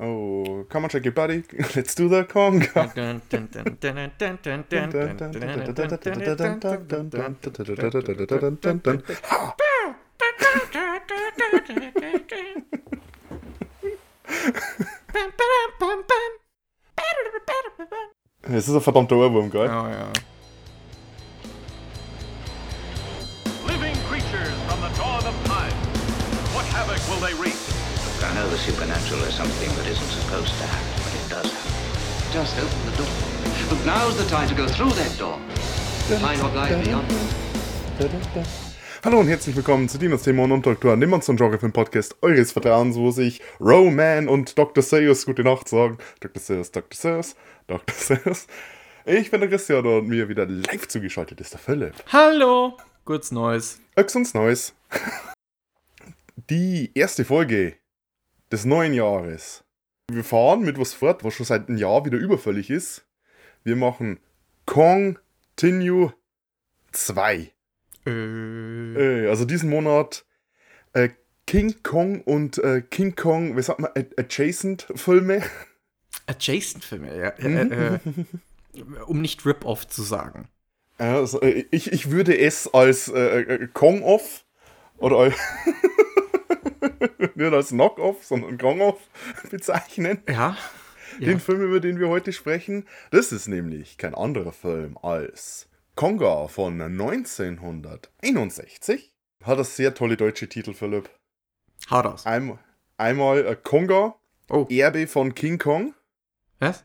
Oh, come on, shake your body. Let's do the conga. Es ist ein verdammter Ohrwurm, gell? Ja, ja. Living creatures from the dawn of time. What havoc will they wreak? I know the supernatural is something that isn't supposed to happen, but it does happen. Just open the door. But now's the time to go through that door. Find what lies beyond. Hallo und herzlich willkommen zu Dinos Thema und Doktor, dem Monster- und Genrefilm Podcast eures Vertrauens, wo sich Roman und Dr. Seuss gute Nacht sagen. Dr. Seuss, Dr. Seuss, Dr. Seuss. Ich bin der Christian und mir wieder live zugeschaltet ist der Philipp. Hallo! Kurz Neues. Öx uns Neues. Die erste Folge des neuen Jahres. Wir fahren mit was fort, was schon seit einem Jahr wieder überfällig ist. Wir machen Continue 2. Äh, Äh, also diesen Monat äh, King Kong und äh, King Kong, wie sagt man, Ad- Adjacent Filme. Adjacent-Filme, ja. Äh, äh, um nicht Rip-Off zu sagen. Also, ich, ich würde es als Kong-Off oder als nicht als Knock-Off, sondern Kong-Off bezeichnen. Ja. ja. Den Film, über den wir heute sprechen, das ist nämlich kein anderer Film als Konga von 1961. Hat das sehr tolle deutsche Titel, Philipp. Hau raus. Einmal, einmal äh, Konga, Oh, Erbe von King Kong. was?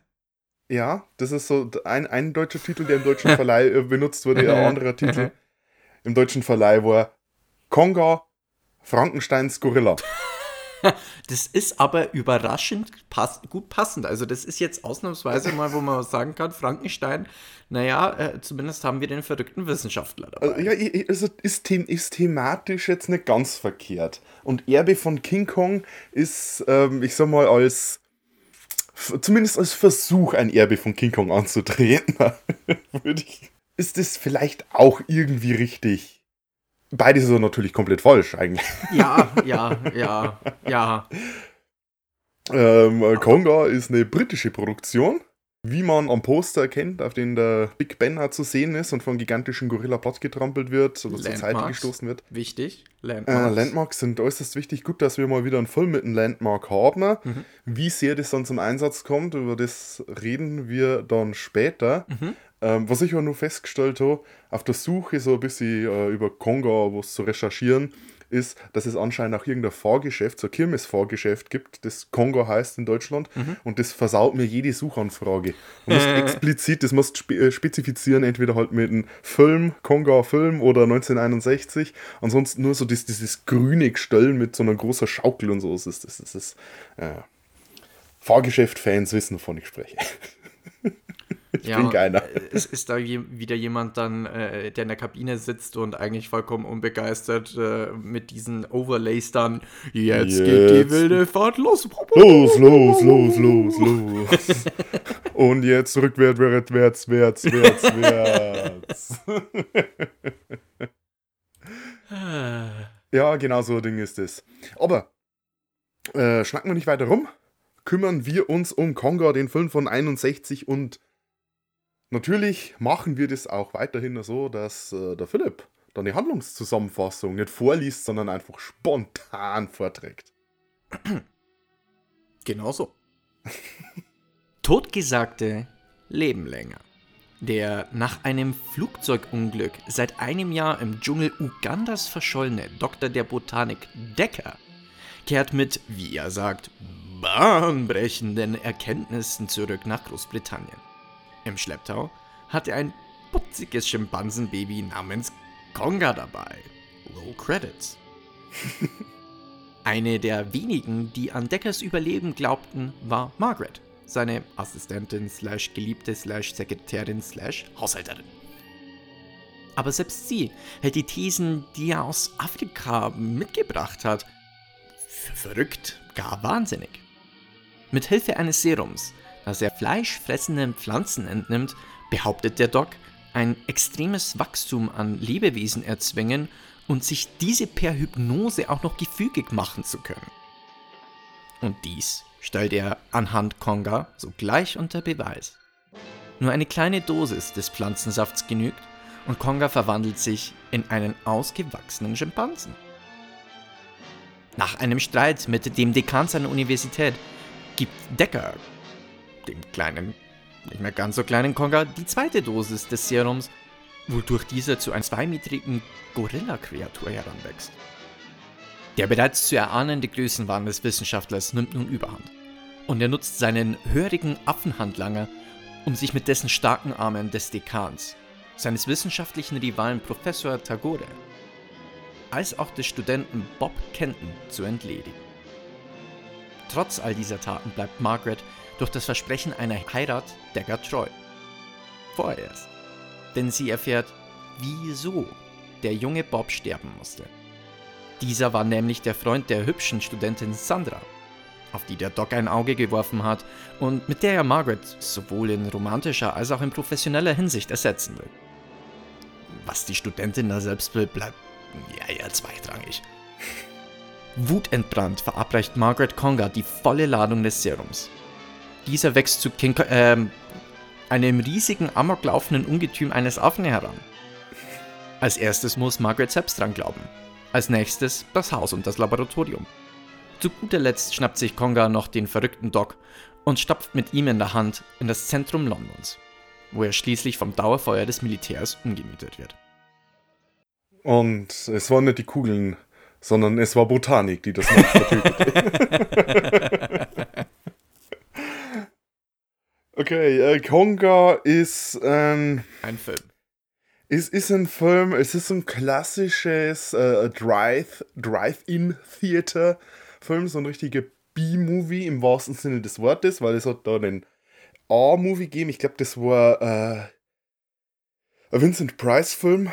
Ja, das ist so ein, ein deutscher Titel, der im deutschen Verleih äh, benutzt wurde. Ein anderer Titel im deutschen Verleih war Konga, Frankensteins Gorilla. Das ist aber überraschend pass gut passend. Also das ist jetzt ausnahmsweise mal, wo man sagen kann, Frankenstein, naja, äh, zumindest haben wir den verrückten Wissenschaftler dabei. Also, ja, also ist, them ist thematisch jetzt nicht ganz verkehrt. Und Erbe von King Kong ist, ähm, ich sag mal, als zumindest als Versuch, ein Erbe von King Kong anzutreten, ist das vielleicht auch irgendwie richtig. Beides ist natürlich komplett falsch eigentlich. Ja, ja, ja, ja. Ähm, äh, Konga ist eine britische Produktion. Wie man am Poster erkennt, auf dem der Big Ben zu sehen ist und von gigantischen Gorilla platt getrampelt wird oder zur Seite Landmarks. gestoßen wird. Wichtig. Äh, Landmarks. Landmarks sind äußerst wichtig. Gut, dass wir mal wieder einen Film mit einem Landmark haben. Mhm. Wie sehr das dann zum Einsatz kommt, über das reden wir dann später. Mhm. Ähm, was ich aber nur festgestellt habe, auf der Suche so ein bisschen äh, über Konga was zu recherchieren, ist, dass es anscheinend auch irgendein Fahrgeschäft, so ein Kirmes-Fahrgeschäft gibt, das Konga heißt in Deutschland Mhm. und das versaut mir jede Suchanfrage. Du musst explizit, das musst spe äh, spezifizieren, entweder halt mit einem Film, Konga-Film oder 1961, ansonsten nur so dieses, dieses grüne Gestell mit so einer großen Schaukel und so. Das ist, das ist, das ist äh, Fahrgeschäft-Fans wissen, wovon ich spreche. ja, bin keiner. Es ist da je, wieder jemand dann, äh, der in der Kabine sitzt und eigentlich vollkommen unbegeistert äh, mit diesen Overlays dann, jetzt, geht die Jetzt. wilde Fahrt los. Los, los, los, los, los. Und jetzt rückwärts, wärts, wärts, wärts, wärts. Ja, genau so ein Ding ist es. Aber äh, schnacken wir nicht weiter rum. Kümmern wir uns um Konga, den Film von 61 und natürlich machen wir das auch weiterhin so, dass äh, der Philipp dann die Handlungszusammenfassung nicht vorliest, sondern einfach spontan vorträgt. Genau so. Totgesagte leben länger. Der nach einem Flugzeugunglück seit einem Jahr im Dschungel Ugandas verschollene Doktor der Botanik Decker kehrt mit, wie er sagt, bahnbrechenden Erkenntnissen zurück nach Großbritannien. Im Schlepptau hat er ein putziges Schimpansenbaby namens Konga dabei. Roll Credits. Eine der wenigen, die an Deckers Überleben glaubten, war Margaret, seine Assistentin slash Geliebte slash Sekretärin slash Haushälterin. Aber selbst sie hält die Thesen, die er aus Afrika mitgebracht hat, für verrückt, gar wahnsinnig. Mit Hilfe eines Serums, das er fleischfressenden Pflanzen entnimmt, behauptet der Doc, ein extremes Wachstum an Lebewesen erzwingen und sich diese per Hypnose auch noch gefügig machen zu können. Und dies stellt er anhand Konga sogleich unter Beweis. Nur eine kleine Dosis des Pflanzensafts genügt und Konga verwandelt sich in einen ausgewachsenen Schimpansen. Nach einem Streit mit dem Dekan seiner Universität gibt Decker, dem kleinen, nicht mehr ganz so kleinen Konga, die zweite Dosis des Serums, wodurch dieser zu einer zweimetrigen Gorilla-Kreatur heranwächst. Der bereits zu erahnende Größenwahn des Wissenschaftlers nimmt nun Überhand. Und er nutzt seinen hörigen Affenhandlanger, um sich mit dessen starken Armen des Dekans, seines wissenschaftlichen Rivalen Professor Tagore, als auch des Studenten Bob Kenton zu entledigen. Trotz all dieser Taten bleibt Margaret durch das Versprechen einer Heirat Decker treu. Vorerst. Denn sie erfährt, wieso der junge Bob sterben musste. Dieser war nämlich der Freund der hübschen Studentin Sandra, auf die der Doc ein Auge geworfen hat und mit der er Margaret sowohl in romantischer als auch in professioneller Hinsicht ersetzen will. Was die Studentin da selbst will, bleibt ja eher zweitrangig. Wutentbrannt verabreicht Margaret Conga die volle Ladung des Serums. Dieser wächst zu King, äh, einem riesigen amoklaufenden Ungetüm eines Affen heran. Als erstes muss Margaret selbst dran glauben. Als nächstes das Haus und das Laboratorium. Zu guter Letzt schnappt sich Konga noch den verrückten Doc und stapft mit ihm in der Hand in das Zentrum Londons, wo er schließlich vom Dauerfeuer des Militärs umgemietet wird. Und es waren nicht die Kugeln, sondern es war Botanik, die das Monster tötete. Okay, äh, Konga ist ähm, ein Film. Es ist ein Film, es ist ein klassisches äh, Drive, Drive-In-Theater-Film, so ein richtiger B-Movie im wahrsten Sinne des Wortes, weil es hat da einen A-Movie gegeben. Ich glaube, das war äh, ein Vincent Price-Film.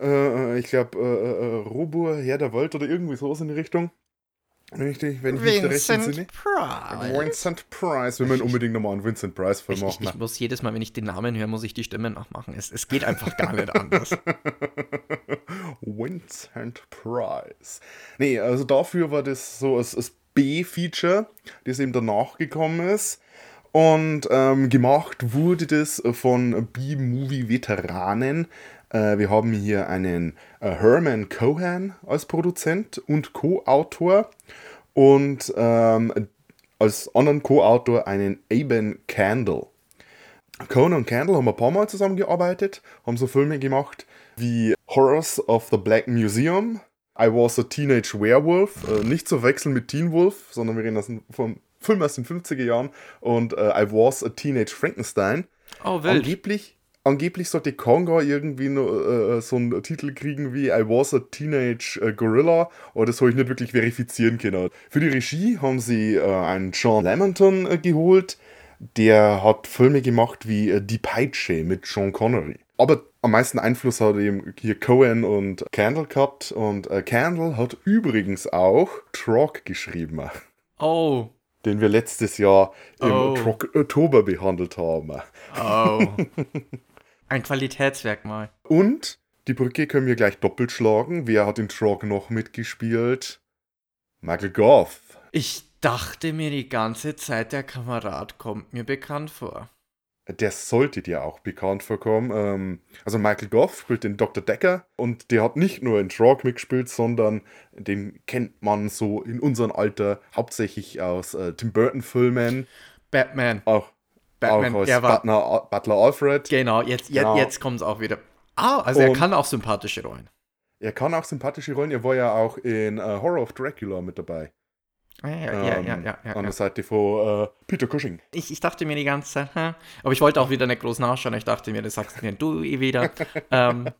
Äh, ich glaube, äh, äh, Robur, Herr der Welt oder irgendwie sowas in die Richtung. Richtig, wenn ich mich recht entsinne. Price. Vincent Price. Wir müssen unbedingt nochmal einen Vincent Price-Film Ich, ich, machen. ich muss jedes Mal, wenn ich den Namen höre, muss ich die Stimme nachmachen. Es, es geht einfach gar nicht anders. Vincent Price. Nee, also dafür war das so als, als B-Feature, das eben danach gekommen ist. Und ähm, gemacht wurde das von B-Movie-Veteranen. Äh, wir haben hier einen äh, Herman Cohen als Produzent und Co-Autor und ähm, als anderen Co-Autor einen Aben Candle. Cohen und Candle haben ein paar Mal zusammengearbeitet, haben so Filme gemacht wie Horrors of the Black Museum, I Was a Teenage Werewolf, äh, nicht zu wechseln mit Teen Wolf, sondern wir reden vom Film aus den 50er Jahren und äh, I Was a Teenage Frankenstein. Oh, wild. Angeblich, angeblich sollte Konga irgendwie nur, äh, so einen Titel kriegen wie I Was a Teenage äh, Gorilla, aber das habe ich nicht wirklich verifizieren können. Für die Regie haben sie äh, einen John Lamonton äh, geholt, der hat Filme gemacht wie äh, Die Peitsche mit Sean Connery. Aber am meisten Einfluss hat eben hier Cohen und Candle gehabt und äh, Candle hat übrigens auch Trog geschrieben, Oh, den wir letztes Jahr im Oh. Oktober behandelt haben. oh. Ein Qualitätsmerkmal. Und die Brücke können wir gleich doppelt schlagen. Wer hat in Trog noch mitgespielt? Michael Goff. Ich dachte mir die ganze Zeit, der Kamerad kommt mir bekannt vor. Der sollte dir auch bekannt vorkommen. Ähm, also Michael Goff spielt den Dr. Decker und der hat nicht nur in Trog mitgespielt, sondern den kennt man so in unserem Alter hauptsächlich aus äh, Tim Burton-Filmen, Batman. auch, Batman, auch als der war- Butler, Butler Alfred. Genau, jetzt, jetzt, Genau. jetzt kommt es auch wieder. Ah, also er Und- kann auch sympathische Rollen. Er kann auch sympathische Rollen. Er war ja auch in äh, Horror of Dracula mit dabei. Ah, Ja, ja, ja, Ähm, ja, ja, ja, An der Seite von äh, Peter Cushing. Ich, ich dachte mir die ganze Zeit, hä? aber ich wollte auch wieder nicht groß nachschauen. Ich dachte mir, das sagst mir du eh wieder. ähm,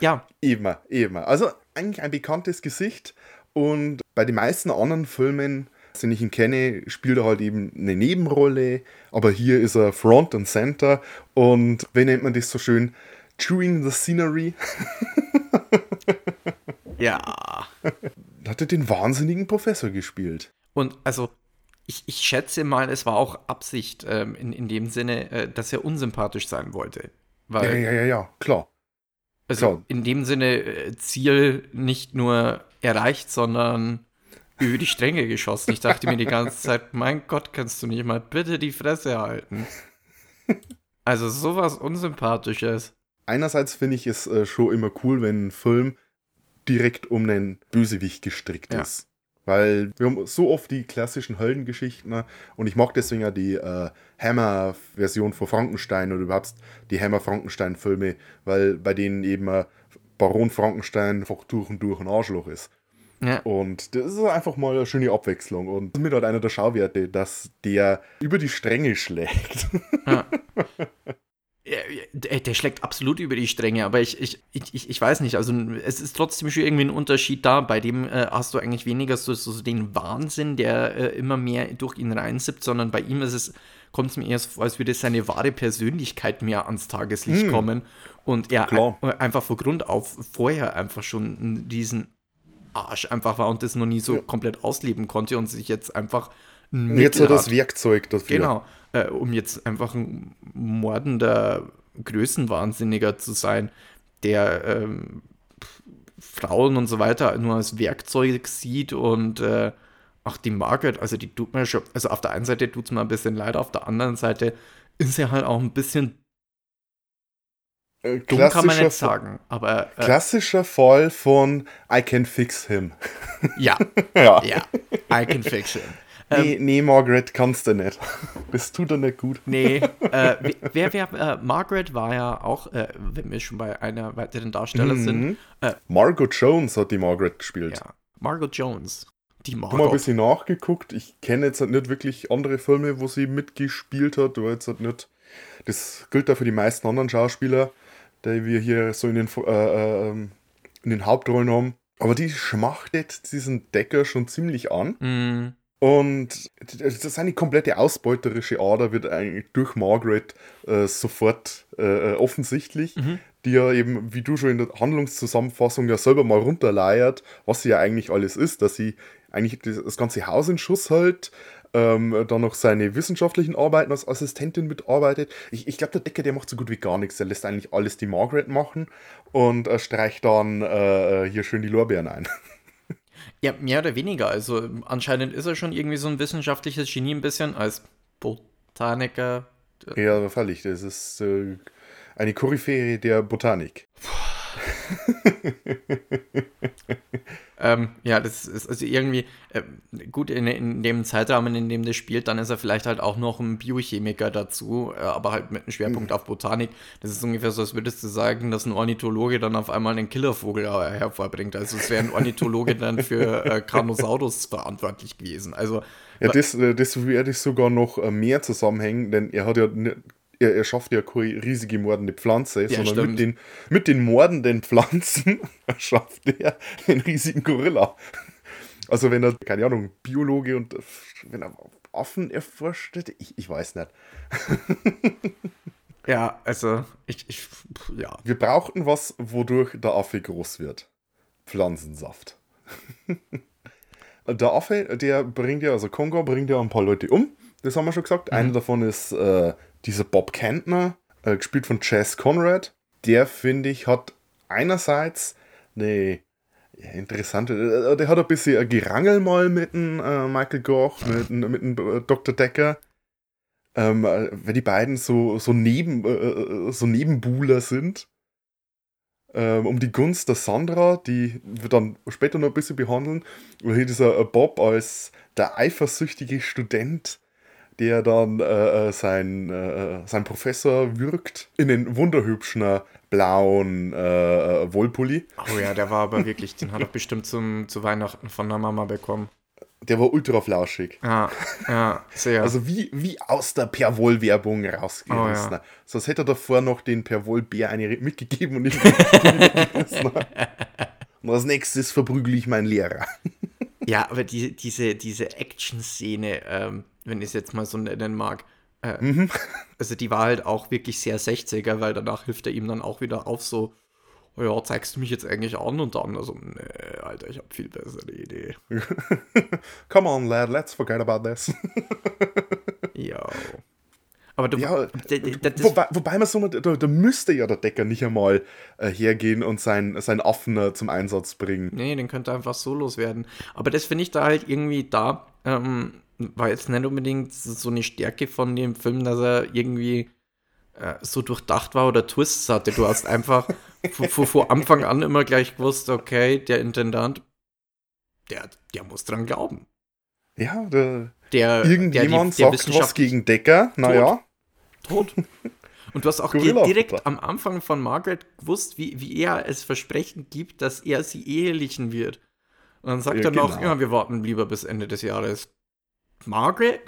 ja, Eben, eben. Also eigentlich ein bekanntes Gesicht und bei den meisten anderen Filmen, den ich ihn kenne, spielt er halt eben eine Nebenrolle, aber hier ist er Front and Center und wie nennt man das so schön? Chewing the Scenery. ja. Hat er den wahnsinnigen Professor gespielt. Und also, ich, ich schätze mal, es war auch Absicht ähm, in, in dem Sinne, äh, dass er unsympathisch sein wollte. Ja, Weil, ja, ja, ja, klar. also klar. in dem Sinne, äh, Ziel nicht nur erreicht, sondern über die Stränge geschossen. Ich dachte mir die ganze Zeit, mein Gott, kannst du nicht mal bitte die Fresse halten. Also sowas Unsympathisches. Einerseits finde ich es äh, schon immer cool, wenn ein Film direkt um einen Bösewicht gestrickt Ja. ist. Weil wir haben so oft die klassischen Heldengeschichten ne? und ich mag deswegen ja die äh, Hammer-Version von Frankenstein oder überhaupt die Hammer-Frankenstein-Filme, weil bei denen eben äh, Baron Frankenstein einfach durch und durch ein Arschloch ist. Ja. Und das ist einfach mal eine schöne Abwechslung. Und mit halt einer der Schauwerte, dass der über die Stränge schlägt. Ja, Der, der schlägt absolut über die Stränge, aber ich, ich, ich, ich weiß nicht, also es ist trotzdem schon irgendwie ein Unterschied da. Bei dem äh, hast du eigentlich weniger so, so den Wahnsinn, der äh, immer mehr durch ihn reinsippt, sondern bei ihm ist es, kommt es mir eher so vor, als würde seine wahre Persönlichkeit mehr ans Tageslicht kommen und er ein, einfach von Grund auf vorher einfach schon diesen Arsch einfach war und das noch nie so Ja. komplett ausleben konnte und sich jetzt einfach ein jetzt er das. Werkzeug dafür. Genau, äh, um jetzt einfach ein mordender Größenwahnsinniger zu sein, der ähm, Frauen und so weiter nur als Werkzeug sieht und äh, auch die Margaret, also die tut mir schon, also auf der einen Seite tut es mir ein bisschen leid, auf der anderen Seite ist er halt auch ein bisschen Äh, dumm, kann man klassischer nicht sagen, aber äh, Klassischer Fall von I can fix him. ja, Ja. ja, I can fix him. Nee, nee, Margaret, kannst du nicht. Das tut er nicht gut. Nee, äh, wer, wer, äh, Margaret war ja auch, äh, wenn wir schon bei einer weiteren Darsteller sind, Mhm. äh, Margot Jones hat die Margaret gespielt. ja, Margot Jones. Die Ich habe mal ein Margot. bisschen nachgeguckt. Ich kenne jetzt halt nicht wirklich andere Filme, wo sie mitgespielt hat. Oder jetzt halt nicht. Das gilt da für die meisten anderen Schauspieler, die wir hier so in den, äh, äh, ähm, in den Hauptrollen haben. Aber die schmachtet diesen Decker schon ziemlich an. Mm, Und das ist eine komplette ausbeuterische Ader, wird eigentlich durch Margaret äh, sofort äh, äh, offensichtlich, die ja eben, wie du schon in der Handlungszusammenfassung ja selber mal runterleiert, was sie ja eigentlich alles ist, dass sie eigentlich das ganze Haus in Schuss hält, ähm, dann noch seine wissenschaftlichen Arbeiten als Assistentin mitarbeitet. Ich, ich glaube, der Decker, der macht so gut wie gar nichts. Der lässt eigentlich alles die Margaret machen und äh, streicht dann äh, hier schön die Lorbeeren ein. ja, mehr oder weniger. Also anscheinend ist er schon irgendwie so ein wissenschaftliches Genie ein bisschen als Botaniker. Ja, völlig. Das ist äh, eine Koryphäe der Botanik. Ähm, ja, das ist also irgendwie äh, gut in, in dem Zeitrahmen, in dem das spielt, dann ist er vielleicht halt auch noch ein Biochemiker dazu, äh, aber halt mit einem Schwerpunkt auf Botanik. Das ist ungefähr so, als würdest du sagen, dass ein Ornithologe dann auf einmal einen Killervogel hervorbringt. Also es wäre ein Ornithologe dann für äh, Carnosaurus verantwortlich gewesen. Also Ja, das, äh, das werde ich sogar noch äh, mehr zusammenhängen, denn er hat ja er, er schafft ja keine riesige mordende Pflanze, sondern stimmt. mit den, mit den mordenden Pflanzen schafft er einen riesigen Gorilla. Also wenn er, keine Ahnung, Biologe und wenn er Affen erforscht hätte, ich, ich weiß nicht. ja, also ich, ich ja. Wir brauchten was, wodurch der Affe groß wird. Pflanzensaft. der Affe, der bringt ja, also Kongo bringt ja ein paar Leute um. Das haben wir schon gesagt. Einer davon ist äh, dieser Bob Kentner, äh, gespielt von Chess Conrad. Der, finde ich, hat einerseits eine ja, interessante, äh, der hat ein bisschen ein Gerangel mal mit dem äh, Michael Goch, mit, mit dem äh, Dr. Decker. Ähm, äh, weil die beiden so, so, neben, so Nebenbuhler sind. Ähm, um die Gunst der Sandra, die wir dann später noch ein bisschen behandeln. Und hier dieser Bob als der eifersüchtige Student, der dann äh, äh, sein, äh, sein Professor wirkt in den wunderhübschen äh, blauen äh, äh, Wollpulli. Oh ja, der war aber wirklich, den hat er bestimmt zum, zu Weihnachten von der Mama bekommen. Der war ultra flauschig. Ja, ja, sehr. Also wie, wie aus der Perwoll-Werbung rausgerissen. Oh, ja. Sonst hätte er davor noch den Perwoll-Bär eine mitgegeben und nicht gegessen. Und als nächstes verprügel ich meinen Lehrer. Ja, aber die, diese, diese Action-Szene, ähm, wenn ich es jetzt mal so nennen mag, äh, also die war halt auch wirklich sehr 60er, weil danach hilft er ihm dann auch wieder auf so, oh ja, zeigst du mich jetzt eigentlich an und dann, also, nee, Alter, ich habe viel bessere Idee. Come on, lad, let's forget about this. Ja. Aber du, Ja, wobei, wobei man so, da, da müsste ja der Decker nicht einmal äh, hergehen und sein, sein Affen äh, zum Einsatz bringen. Nee, den könnte einfach so loswerden. Aber das finde ich da halt irgendwie da, ähm, war jetzt nicht unbedingt so eine Stärke von dem Film, dass er irgendwie äh, so durchdacht war oder Twists hatte. Du hast einfach von Anfang an immer gleich gewusst, okay, der Intendant, der, der muss dran glauben. Ja, der, Der, irgendjemand der die, der sagt was gegen Decker. Naja, tot. Und du hast auch Gorilla direkt Futter. am Anfang von Margaret gewusst, wie, wie er es Versprechen gibt, dass er sie ehelichen wird. Und dann sagt Ja, er noch, genau. ja, wir warten lieber bis Ende des Jahres. Margaret,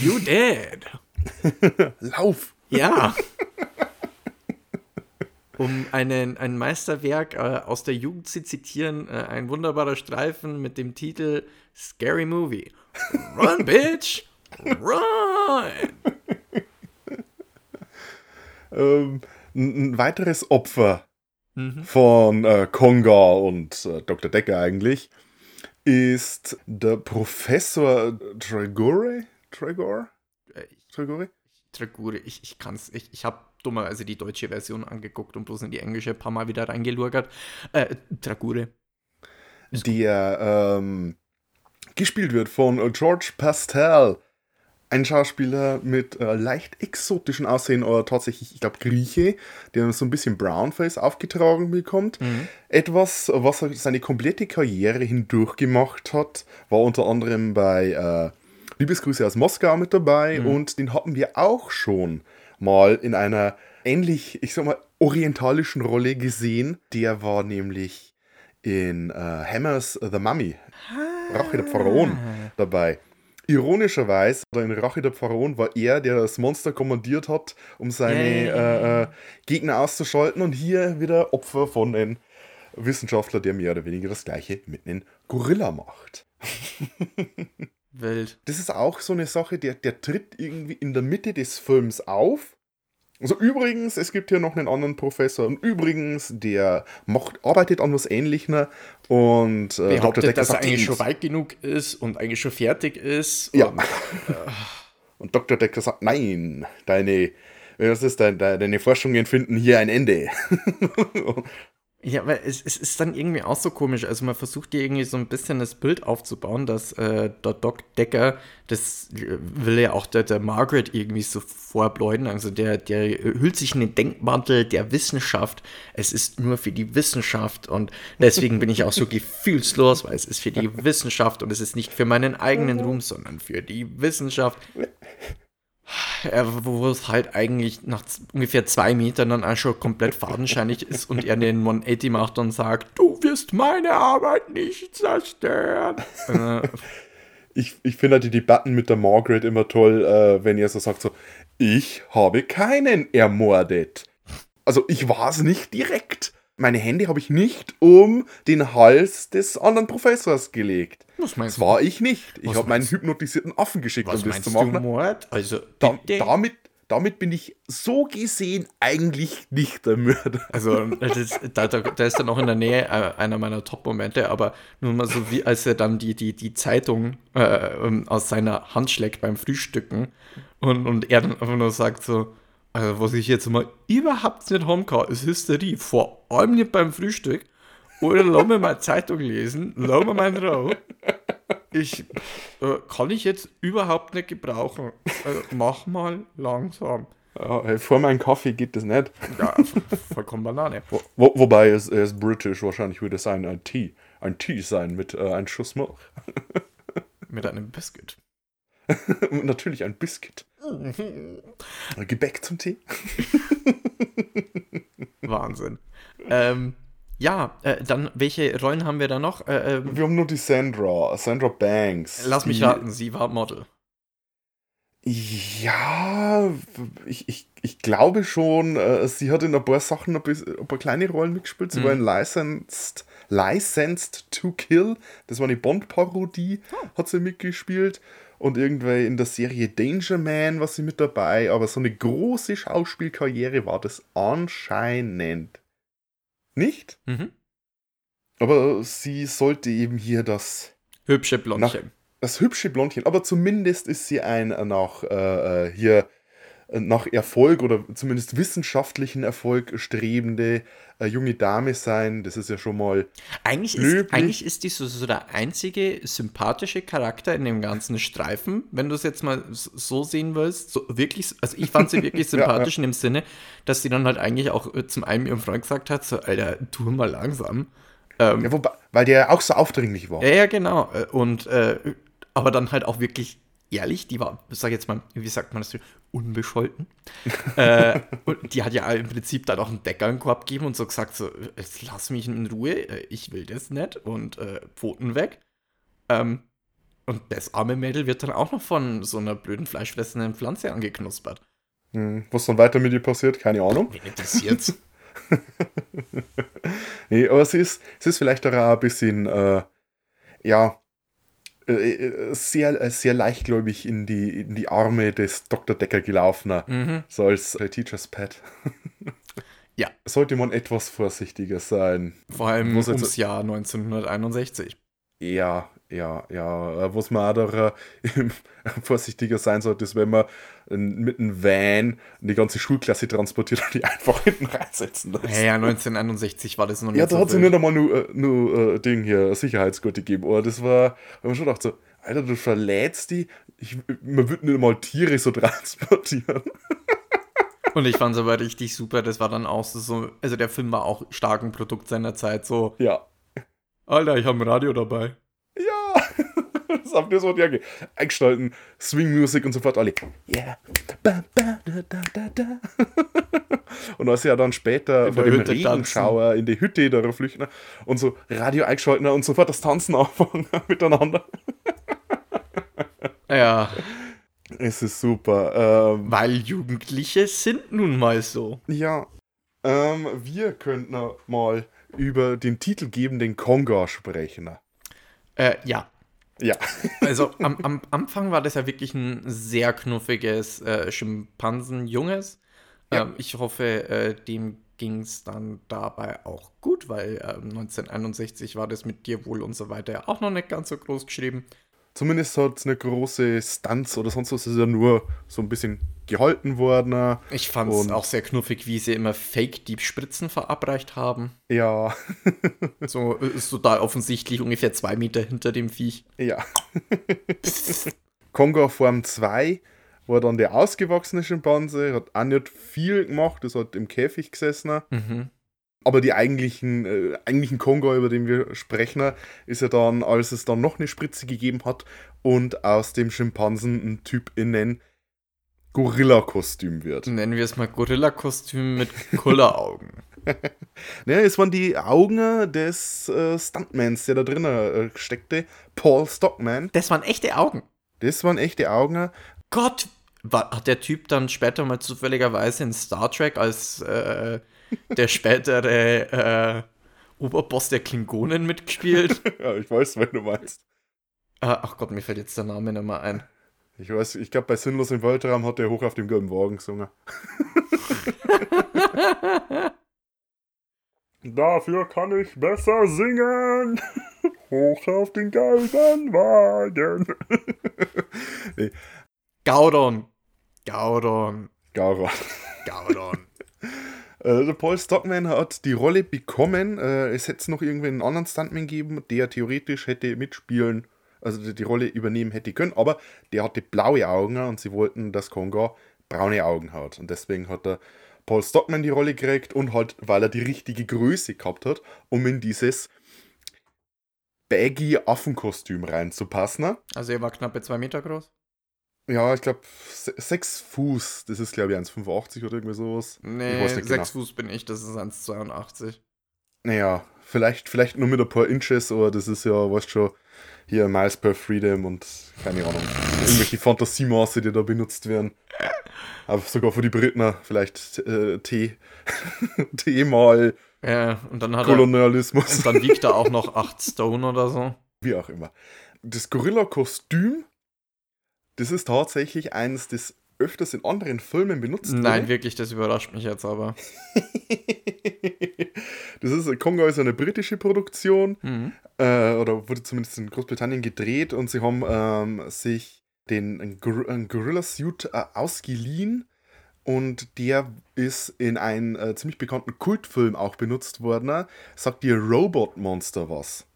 you dead. lauf! Ja. Um einen, ein Meisterwerk äh, aus der Jugend zu zitieren, äh, ein wunderbarer Streifen mit dem Titel Scary Movie. Run, bitch! Run! Ähm, ein, weiteres Opfer Mhm. von äh, Konga und äh, Dr. Decker eigentlich ist der Professor Tregore? Tregore? Äh, Tregore? Tragure, ich, ich kann's, ich, ich habe dummerweise die deutsche Version angeguckt und bloß in die englische ein paar Mal wieder reingelurgert. Äh, Tragure. Der ähm, gespielt wird von George Pastel. Ein Schauspieler mit äh, leicht exotischen Aussehen, oder tatsächlich, ich glaube, Grieche, der so ein bisschen Brownface aufgetragen bekommt. Etwas, was er seine komplette Karriere hindurch gemacht hat, war unter anderem bei äh, Liebesgrüße aus Moskau mit dabei und den hatten wir auch schon mal in einer ähnlich, ich sag mal, orientalischen Rolle gesehen. Der war nämlich in äh, Hammers The Mummy, Rache der Pharaon, dabei. Ironischerweise, oder in Rache der Pharaon war er, der das Monster kommandiert hat, um seine Äh, äh, Gegner auszuschalten und hier wieder Opfer von einem Wissenschaftler, der mehr oder weniger das gleiche mit einem Gorilla macht. Wild. Das ist auch so eine Sache, der, der tritt irgendwie in der Mitte des Films auf. Also übrigens, es gibt hier noch einen anderen Professor und übrigens, der macht, arbeitet an was Ähnlichem und äh, Behauptet, Decker dass er sagt eigentlich schon weit genug ist und eigentlich schon fertig ist. Ja. Und, Und Dr. Decker sagt, nein, deine, was ist dein, deine, deine Forschungen finden hier ein Ende. Ja, weil es, es ist dann irgendwie auch so komisch. Also man versucht hier irgendwie so ein bisschen das Bild aufzubauen, dass äh, der Doc Decker, das äh, will ja auch der, der Margaret irgendwie so vorbläuden. Also der, der hüllt sich in den Denkmantel der Wissenschaft. Es ist nur für die Wissenschaft und deswegen bin ich auch so gefühlslos, weil es ist für die Wissenschaft und es ist nicht für meinen eigenen Ruhm, sondern für die Wissenschaft. Ja, wo es halt eigentlich nach ungefähr zwei Metern dann auch schon komplett fadenscheinig ist und er den 180 macht und sagt, du wirst meine Arbeit nicht zerstören. äh, Ich, ich finde halt die Debatten mit der Margaret immer toll, äh, wenn ihr so sagt, so, ich habe keinen ermordet. Also ich war es nicht direkt. Meine Hände habe ich nicht um den Hals des anderen Professors gelegt. was meinst Das war ich nicht. Ich habe meinen du? hypnotisierten Affen geschickt, was um das zu du, machen. Mord? Also, Da, damit, damit bin ich so gesehen eigentlich nicht der Mörder. Also, das da, da, da ist dann auch in der Nähe äh, einer meiner Top-Momente, aber nur mal so wie, als er dann die, die, die Zeitung äh, ähm, aus seiner Hand schlägt beim Frühstücken und, und er dann einfach nur sagt so, also was ich jetzt mal überhaupt nicht haben kann, ist Hysterie, vor allem nicht beim Frühstück. Oder lass mir mal Zeitung lesen, lass mir mal in Ruhe. Ich äh, kann ich jetzt überhaupt nicht gebrauchen. Also, mach mal langsam. Ja, vor meinem Kaffee geht das nicht. Ja, vollkommen Banane. Wo, wo, wobei es, ist britisch, wahrscheinlich würde es ein, ein Tee. Ein Tee sein mit äh, einem Schuss Milch. Mit einem Biscuit. Natürlich ein Biscuit. Gebäck zum Tee. Wahnsinn. ähm, ja, äh, dann, welche Rollen haben wir da noch? Äh, ähm, Wir haben nur die Sandra, Sandra Banks. lass mich raten, sie war Model. Ja, ich, ich, ich glaube schon, äh, sie hat in ein paar Sachen ein, bisschen, ein paar kleine Rollen mitgespielt. Sie Mhm. war in Licensed, Licensed to Kill. Das war eine Bond-Parodie, hat sie mitgespielt. Und irgendwie in der Serie Danger Man war sie mit dabei. Aber so eine große Schauspielkarriere war das anscheinend nicht. Mhm. Aber sie sollte eben hier das Hübsche Blondchen. das hübsche Blondchen, aber zumindest ist sie ein nach äh, äh, hier nach Erfolg oder zumindest wissenschaftlichen Erfolg strebende äh, junge Dame sein. Das ist ja schon mal. Eigentlich Löblich. ist, eigentlich ist die so, so der einzige sympathische Charakter in dem ganzen Streifen, wenn du es jetzt mal so sehen willst. So wirklich, also ich fand sie wirklich sympathisch in dem Sinne, dass sie dann halt eigentlich auch äh, zum einen ihrem Freund gesagt hat: so, Alter, tu mal langsam. Ähm, Ja, wobei, weil der ja auch so aufdringlich war. Ja, ja, genau. Äh, Und äh, aber dann halt auch wirklich ehrlich, die war, ich sag jetzt mal, wie sagt man das, unbescholten. äh, und die hat ja im Prinzip dann auch einen Decker in den Korb gegeben und so gesagt, so, lass mich in Ruhe, äh, ich will das nicht und äh, Pfoten weg. Ähm, und das arme Mädel wird dann auch noch von so einer blöden fleischfressenden Pflanze angeknuspert. Hm, Was dann weiter mit ihr passiert, keine Ahnung. Wen interessiert's? Nee, aber sie ist, sie ist vielleicht auch ein bisschen, äh, ja, sehr, äh, sehr leichtgläubig in die, in die Arme des Dr. Decker gelaufen. mhm. So als äh, Teacher's Pet. Ja. Sollte man etwas vorsichtiger sein. Vor allem ums Jahr 1961. Ja, ja, ja. Äh, Was man auch da, äh, vorsichtiger sein sollte, ist, wenn man äh, mit einem Van die ganze Schulklasse transportiert und die einfach hinten reinsetzen lässt. Ja, ja, 1961 war das noch nicht Ja, da so hat sie wild. nicht einmal nur, äh, nur äh, Ding hier, Sicherheitsgurte gegeben. Aber das war, wenn man schon gedacht so, Alter, du verlädst die, ich, man würde nicht mal Tiere so transportieren. Und ich fand es aber richtig super. Das war dann auch so- so, also der Film war auch stark ein Produkt seiner Zeit. So, Ja. Alter, ich habe ein Radio dabei. Ja. Das habt ihr so ja, eingestalten, Swing-Musik und sofort alle. Yeah. Ba, ba, da, da, da, da. Und als ja dann später In vor der dem Hütte Regenschauer in die Hütte da flüchten und so Radio eingeschalten und sofort das Tanzen anfangen miteinander. Ja, Es ist super. Ähm, weil Jugendliche sind nun mal so. Ja, ähm, wir könnten mal über den titelgebenden Konga sprechen. Äh, ja. Ja, Also am, am Anfang war das ja wirklich ein sehr knuffiges äh, Schimpansenjunges. Ja. Ähm, ich hoffe, äh, dem ging es dann dabei auch gut, weil ähm, 1961 war das mit dir wohl und so weiter ja auch noch nicht ganz so groß geschrieben. zumindest hat es eine große Stunts oder sonst was, es ist ja nur so ein bisschen gehalten worden. Ich fand es auch sehr knuffig, wie sie immer Fake-Dieb-Spritzen verabreicht haben. Ja, So äh, ist total offensichtlich ungefähr zwei Meter hinter dem Viech. ja. Konga Form 2 war dann der ausgewachsene Schimpanse, hat auch nicht viel gemacht, ist halt im Käfig gesessen. Mhm. Aber die eigentlichen, äh, eigentlichen Konga, über den wir sprechen, ist ja dann, als es dann noch eine Spritze gegeben hat und aus dem Schimpansen ein Typ innen Gorilla-Kostüm wird. Nennen wir es mal Gorilla-Kostüm mit Kulleraugen. Ne, es waren die Augen des äh, Stuntmans, der da drinnen äh, steckte, Paul Stockman. Das waren echte Augen. Das waren echte Augen. Gott, war, hat der Typ dann später mal zufälligerweise in Star Trek als äh, der spätere äh, Oberboss der Klingonen mitgespielt? Ja, ich weiß, wenn du meinst. äh, ach Gott, mir fällt jetzt der Name nicht mehr ein. Ich weiß, ich glaube, bei Sinnlos im Weltraum hat er hoch auf dem gelben Wagen gesungen. Dafür kann ich besser singen. Hoch auf den gelben Wagen. Gaudon. Gaudon. Gara. Gaudon. Äh, der Paul Stockman hat die Rolle bekommen. Äh, es hätte es noch irgendwie einen anderen Stuntman gegeben, der theoretisch hätte mitspielen, also die, Rolle übernehmen hätte können, aber der hatte blaue Augen und sie wollten, dass Konga braune Augen hat. Und deswegen hat er Paul Stockman die Rolle gekriegt und halt, weil er die richtige Größe gehabt hat, um in dieses baggy Affenkostüm reinzupassen. Also er war knappe zwei Meter groß? Ja, ich glaube, sechs Fuß, das ist glaube ich 1,85 oder irgendwie sowas. Nee, Ich weiß nicht sechs genau. Fuß bin ich, das ist 1,82. Naja, vielleicht, vielleicht nur mit ein paar Inches, aber das ist ja, weißt schon, hier Miles per Freedom und keine Ahnung, irgendwelche Fantasiemaße, die da benutzt werden. Aber sogar für die Briten vielleicht äh, T, T mal Ja, und dann hat er, Kolonialismus, und dann wiegt er auch noch 8 Stone oder so. wie auch immer. Das Gorilla-Kostüm, das ist tatsächlich eines, das öfters in anderen Filmen benutzt Nein, wurde. wirklich, das überrascht mich jetzt aber. das ist, Konga ist eine britische Produktion. Mhm. äh, oder wurde zumindest in Großbritannien gedreht und sie haben ähm, sich den Gor Gorilla Suit äh, ausgeliehen Und der ist in einem äh, ziemlich bekannten Kultfilm auch benutzt worden. Sagt dir Robot Monster was?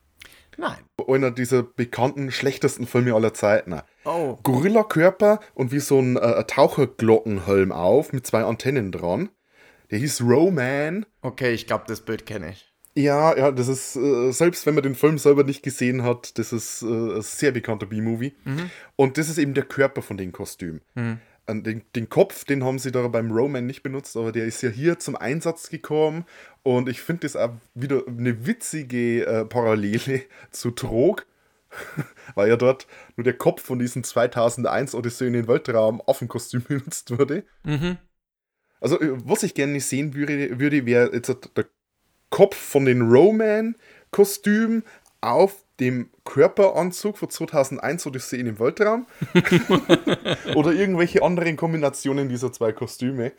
Nein. Einer dieser bekannten, schlechtesten Filme aller Zeiten. Oh. Gorilla-Körper und wie so ein äh, Taucherglockenhelm auf mit zwei Antennen dran. Der hieß Roman. Okay, ich glaube, das Bild kenne ich. Ja, ja, das ist, äh, selbst wenn man den Film selber nicht gesehen hat, das ist äh, ein sehr bekannter B-Movie. Und das ist eben der Körper von dem Kostüm. An den, den Kopf, den haben sie da beim Roman nicht benutzt, aber der ist ja hier zum Einsatz gekommen. Und ich finde das auch wieder eine witzige äh, Parallele zu Trog, weil ja dort nur der Kopf von diesem 2001 Odyssee in den Weltraum Affenkostüm benutzt wurde. Also, äh, was ich gerne sehen würde, würde wäre jetzt der Kopf von den Roman-Kostüm auf dem Körperanzug von 2001 Odyssee in den Weltraum. Oder irgendwelche anderen Kombinationen dieser zwei Kostüme.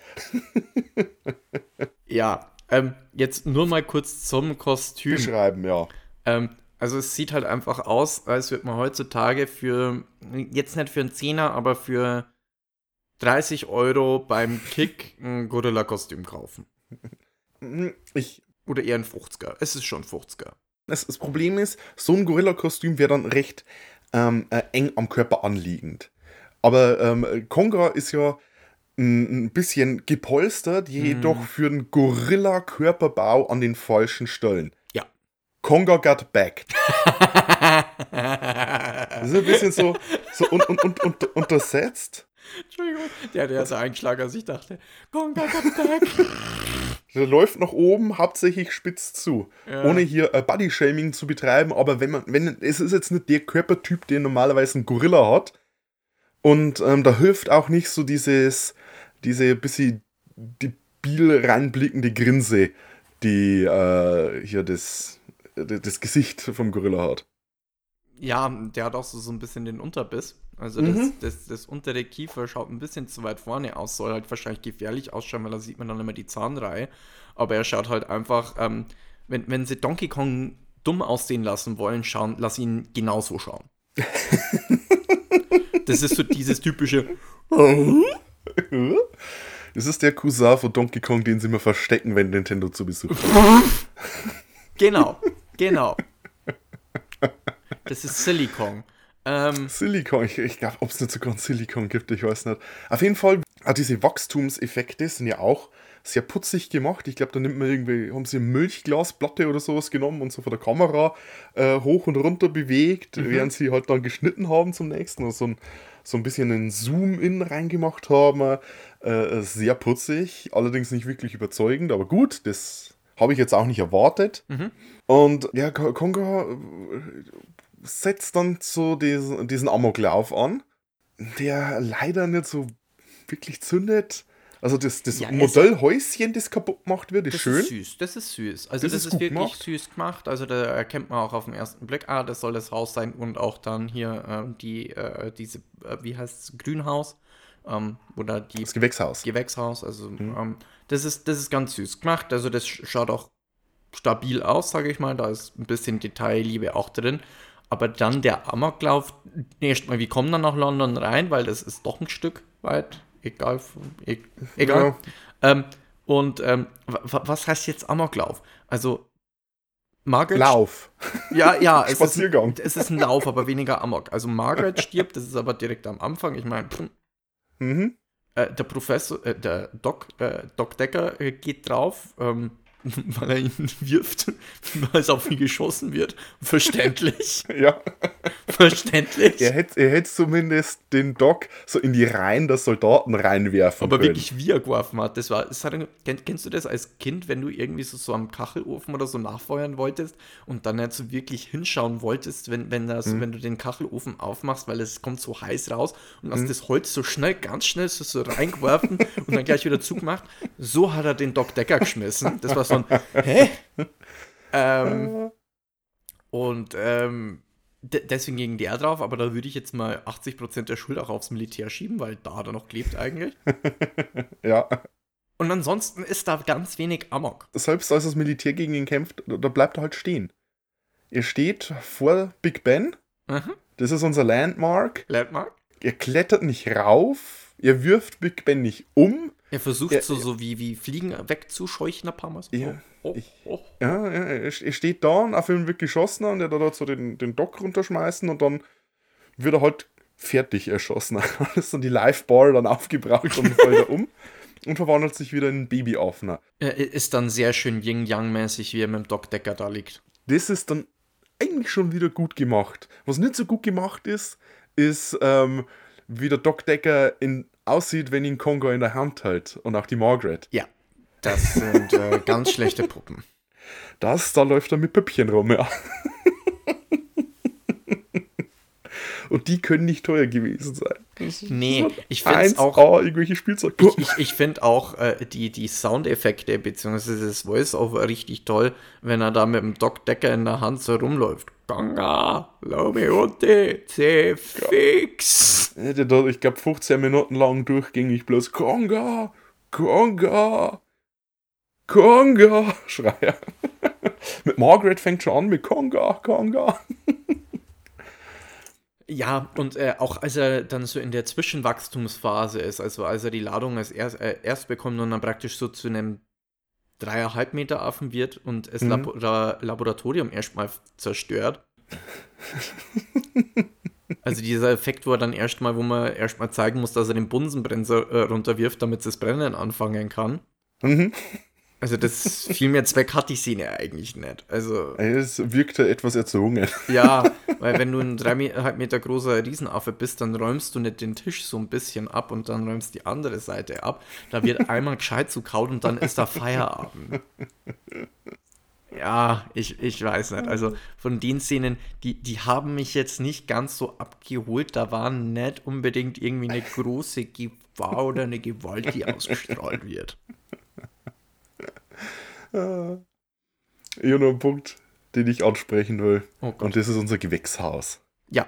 Ja, ähm, jetzt nur mal kurz zum Kostüm. Beschreiben, ja. Ähm, also es sieht halt einfach aus, als würde man heutzutage für, jetzt nicht für einen Zehner, aber für 30 Euro beim Kick ein Gorilla-Kostüm kaufen. Ich, Oder eher ein 50er. Es ist schon 50er. das, das Problem ist, so ein Gorilla-Kostüm wäre dann recht ähm, äh, eng am Körper anliegend. Aber ähm, Konga ist ja ein, bisschen gepolstert, jedoch für den Gorilla-Körperbau an den falschen Stellen. Ja. Konga got backed. Das ist ein bisschen so, so un, un, un, un, untersetzt. Entschuldigung. Der, der ist eingeschlagen, als ich dachte, Konga got back. Der läuft nach oben, hauptsächlich spitz zu. Ohne hier äh, Body-Shaming zu betreiben, aber wenn man, wenn, es ist jetzt nicht der Körpertyp, den normalerweise ein Gorilla hat. Und ähm, da hilft auch nicht so dieses, diese bisschen debil reinblickende Grinse, die äh, hier das, das Gesicht vom Gorilla hat. Ja, der hat auch so, so ein bisschen den Unterbiss. Also Mhm. das, das, das untere Kiefer schaut ein bisschen zu weit vorne aus, soll halt wahrscheinlich gefährlich ausschauen, weil da sieht man dann immer die Zahnreihe. Aber er schaut halt einfach, ähm, wenn, wenn sie Donkey Kong dumm aussehen lassen wollen, schauen, lass ihn genauso schauen. das ist so dieses typische, Das ist der Cousin von Donkey Kong, den sie immer verstecken, wenn Nintendo zu Besuch kommt. genau, genau. Das ist Silly Kong. Ähm, Silikon, ich, ich glaube, ob es nicht sogar ein Silikon gibt, ich weiß nicht. Auf jeden Fall, ah, diese Wachstumseffekte sind ja auch sehr putzig gemacht. Ich glaube, da nimmt man irgendwie, haben sie eine Milchglasplatte oder sowas genommen und so von der Kamera äh, hoch und runter bewegt, während sie halt dann geschnitten haben zum nächsten. Also so ein, so ein bisschen einen Zoom-In reingemacht haben. Äh, sehr putzig, allerdings nicht wirklich überzeugend, aber gut, das habe ich jetzt auch nicht erwartet. Und ja, Ko- Konga äh, setzt dann so diesen, diesen Amoklauf an, der leider nicht so wirklich zündet. Also das, das Ja, Modellhäuschen, das kaputt gemacht wird, ist das schön. ist süß, das ist süß. Also Das das, ist ist, wirklich gemacht. süß gemacht. Also da erkennt man auch auf den ersten Blick, ah, das soll das Haus sein und auch dann hier ähm, die, äh, diese, äh, wie heißt es, Grünhaus ähm, oder die Das Gewächshaus. Gewächshaus. Also ähm, das, ist, das ist ganz süß gemacht. Also das sch- schaut auch stabil aus, sage ich mal. Da ist ein bisschen Detailliebe auch drin. Aber dann der Amoklauf, erstmal, wie kommen dann nach London rein, weil das ist doch ein Stück weit, egal, e egal. Ähm, und ähm, wa- wa- was heißt jetzt Amoklauf? Also Margaret Lauf. ja, ja, es ist, Spaziergang. es ist ein Lauf, aber weniger Amok. Also Margaret stirbt, das ist aber direkt am Anfang. Ich meine, Mhm. äh, der Professor, äh, der Doc, äh, Doc Decker äh, geht drauf, ähm, weil er ihn wirft, weil es auf ihn geschossen wird. Verständlich. Ja. Verständlich. Er hätte er hätte zumindest den Doc so in die Reihen der Soldaten reinwerfen aber können. wirklich, wie er geworfen hat, das war. Das hat, kenn, kennst du das als Kind, wenn du irgendwie so, so am Kachelofen oder so nachfeuern wolltest und dann nicht so wirklich hinschauen wolltest, wenn, wenn, das, Mhm. wenn du den Kachelofen aufmachst, weil es kommt so heiß raus und hast das Holz so schnell, ganz schnell so, so reingeworfen und dann gleich wieder zugemacht. So hat er den Doc Decker geschmissen. Das war so ein, hä? ähm, und ähm, de deswegen ging der drauf, aber da würde ich jetzt mal 80% der Schuld auch aufs Militär schieben, weil da hat er noch gelebt eigentlich. Ja. Und ansonsten ist da ganz wenig Amok. Selbst als das Militär gegen ihn kämpft, da bleibt er halt stehen. Er steht vor Big Ben. Mhm. Das ist unser Landmark. Landmark? Er klettert nicht rauf. Er wirft Big Ben nicht um. Er versucht Ja, so, so wie, wie Fliegen wegzuscheuchen ein paar Mal. So. Ja, oh, ich- oh. Ja, ja er, steht da und auf ihn wird geschossen und er da so den, den Dock runterschmeißen und dann wird er halt fertig erschossen. Alles und die Liveball dann aufgebraucht und fällt er um und verwandelt sich wieder in ein Babyaufner. Er ist dann sehr schön Yin-Yang-mäßig, wie er mit dem Doc Decker da liegt. Das ist dann eigentlich schon wieder gut gemacht. Was nicht so gut gemacht ist, ist, ähm, wie der Doc Decker in, aussieht, wenn ihn Kongo in der Hand hält und auch die Margaret. Ja. Das sind äh, ganz schlechte Puppen. Das, da läuft er mit Püppchen rum, ja. Und die können nicht teuer gewesen sein. Nee, ich find's 1A auch- irgendwelche Spielzeug. Ich, ich, ich finde auch äh, die, die Soundeffekte bzw. das Voice-Over richtig toll, wenn er da mit dem Doc Decker in der Hand so rumläuft. Ganga, Laumeote, C fix. Ich glaube, 15 Minuten lang durchgängig bloß Konga, Konga, Konga, Schreier. mit Margaret fängt schon an mit Konga, Konga. Ja, und äh, auch als er dann so in der Zwischenwachstumsphase ist, also als er die Ladung als erst, äh, erst bekommt und dann praktisch so zu einem dreieinhalb Meter Affen wird und das Mhm. Labora Laboratorium erstmal zerstört. also dieser Effekt, wo er dann erstmal, wo man erstmal zeigen muss, dass er den Bunsenbrenner äh, runterwirft, damit es das Brennen anfangen kann. Mhm. Also das viel mehr Zweck hat die Szene eigentlich nicht. Also Es wirkte etwas erzwungen. ja, weil wenn du ein dreieinhalb Meter großer Riesenaffe bist, dann räumst du nicht den Tisch so ein bisschen ab und dann räumst die andere Seite ab. Da wird einmal gescheit zu kaut und dann ist da Feierabend. Ja, ich, ich weiß nicht. Also von den Szenen, die, die haben mich jetzt nicht ganz so abgeholt. Da war nicht unbedingt irgendwie eine große Gefahr oder eine Gewalt, die ausgestrahlt wird. Ich habe noch einen Punkt, den ich ansprechen will. Oh. Und das ist unser Gewächshaus. Ja.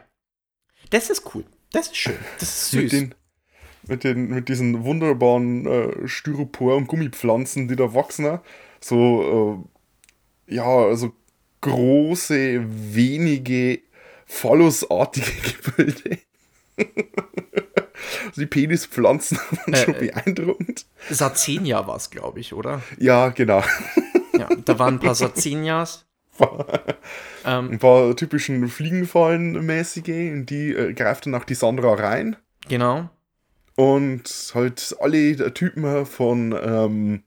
Das ist cool. Das ist schön. Das ist Mit, süß. den, mit, den, mit diesen wunderbaren äh, Styropor- und Gummipflanzen, die da wachsen. So, äh, ja, also große, wenige, phallusartige Gebilde. Also die Penispflanzen waren Äh, schon äh. beeindruckend. Sarzenia war es, glaube ich, oder? Ja, genau. Ja, da waren ein paar Sarzenias. ähm, Ein paar typischen Fliegenfallen-mäßige, in die äh, greift dann auch die Sandra rein. genau. Und halt alle Typen von, ähm,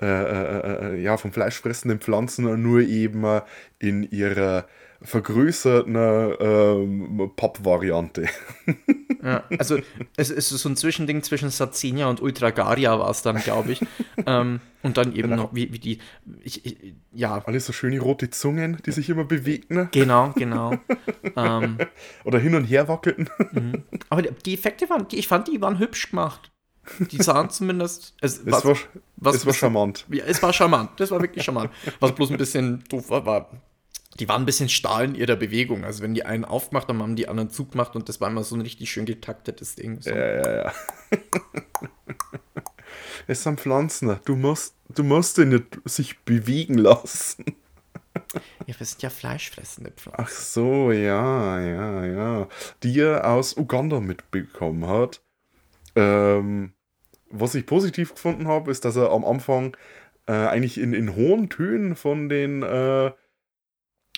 äh, äh, äh, ja, von fleischfressenden Pflanzen nur eben in ihrer vergrößerten ähm, Papp-Variante. Ja, also es ist so ein Zwischending zwischen Sarzenia und Ultragaria war es dann, glaube ich. ähm, und dann eben noch wie, wie die, ich, ich, ja, Alle so schöne rote Zungen, die sich immer bewegten genau, genau. ähm, oder hin und her wackelten. aber die, Effekte waren, die, ich fand, die waren hübsch gemacht. Die sahen zumindest, es, Es was- war, was es war charmant. Ja, es war charmant. Das war wirklich charmant. Was bloß ein bisschen doof war, war, die waren ein bisschen stahl in ihrer Bewegung. Also wenn die einen aufgemacht haben, haben die anderen zugemacht und das war immer so ein richtig schön getaktetes Ding. So. Ja, ja, ja. es sind Pflanzen. Du musst, du musst ihn nicht sich bewegen lassen. Ja, wir sind ja fleischfressende Pflanzen. Ach so, ja, ja, ja. Die er aus Uganda mitbekommen hat. Ähm, was ich positiv gefunden habe, ist, dass er am Anfang äh, eigentlich in, in hohen Tönen von den äh,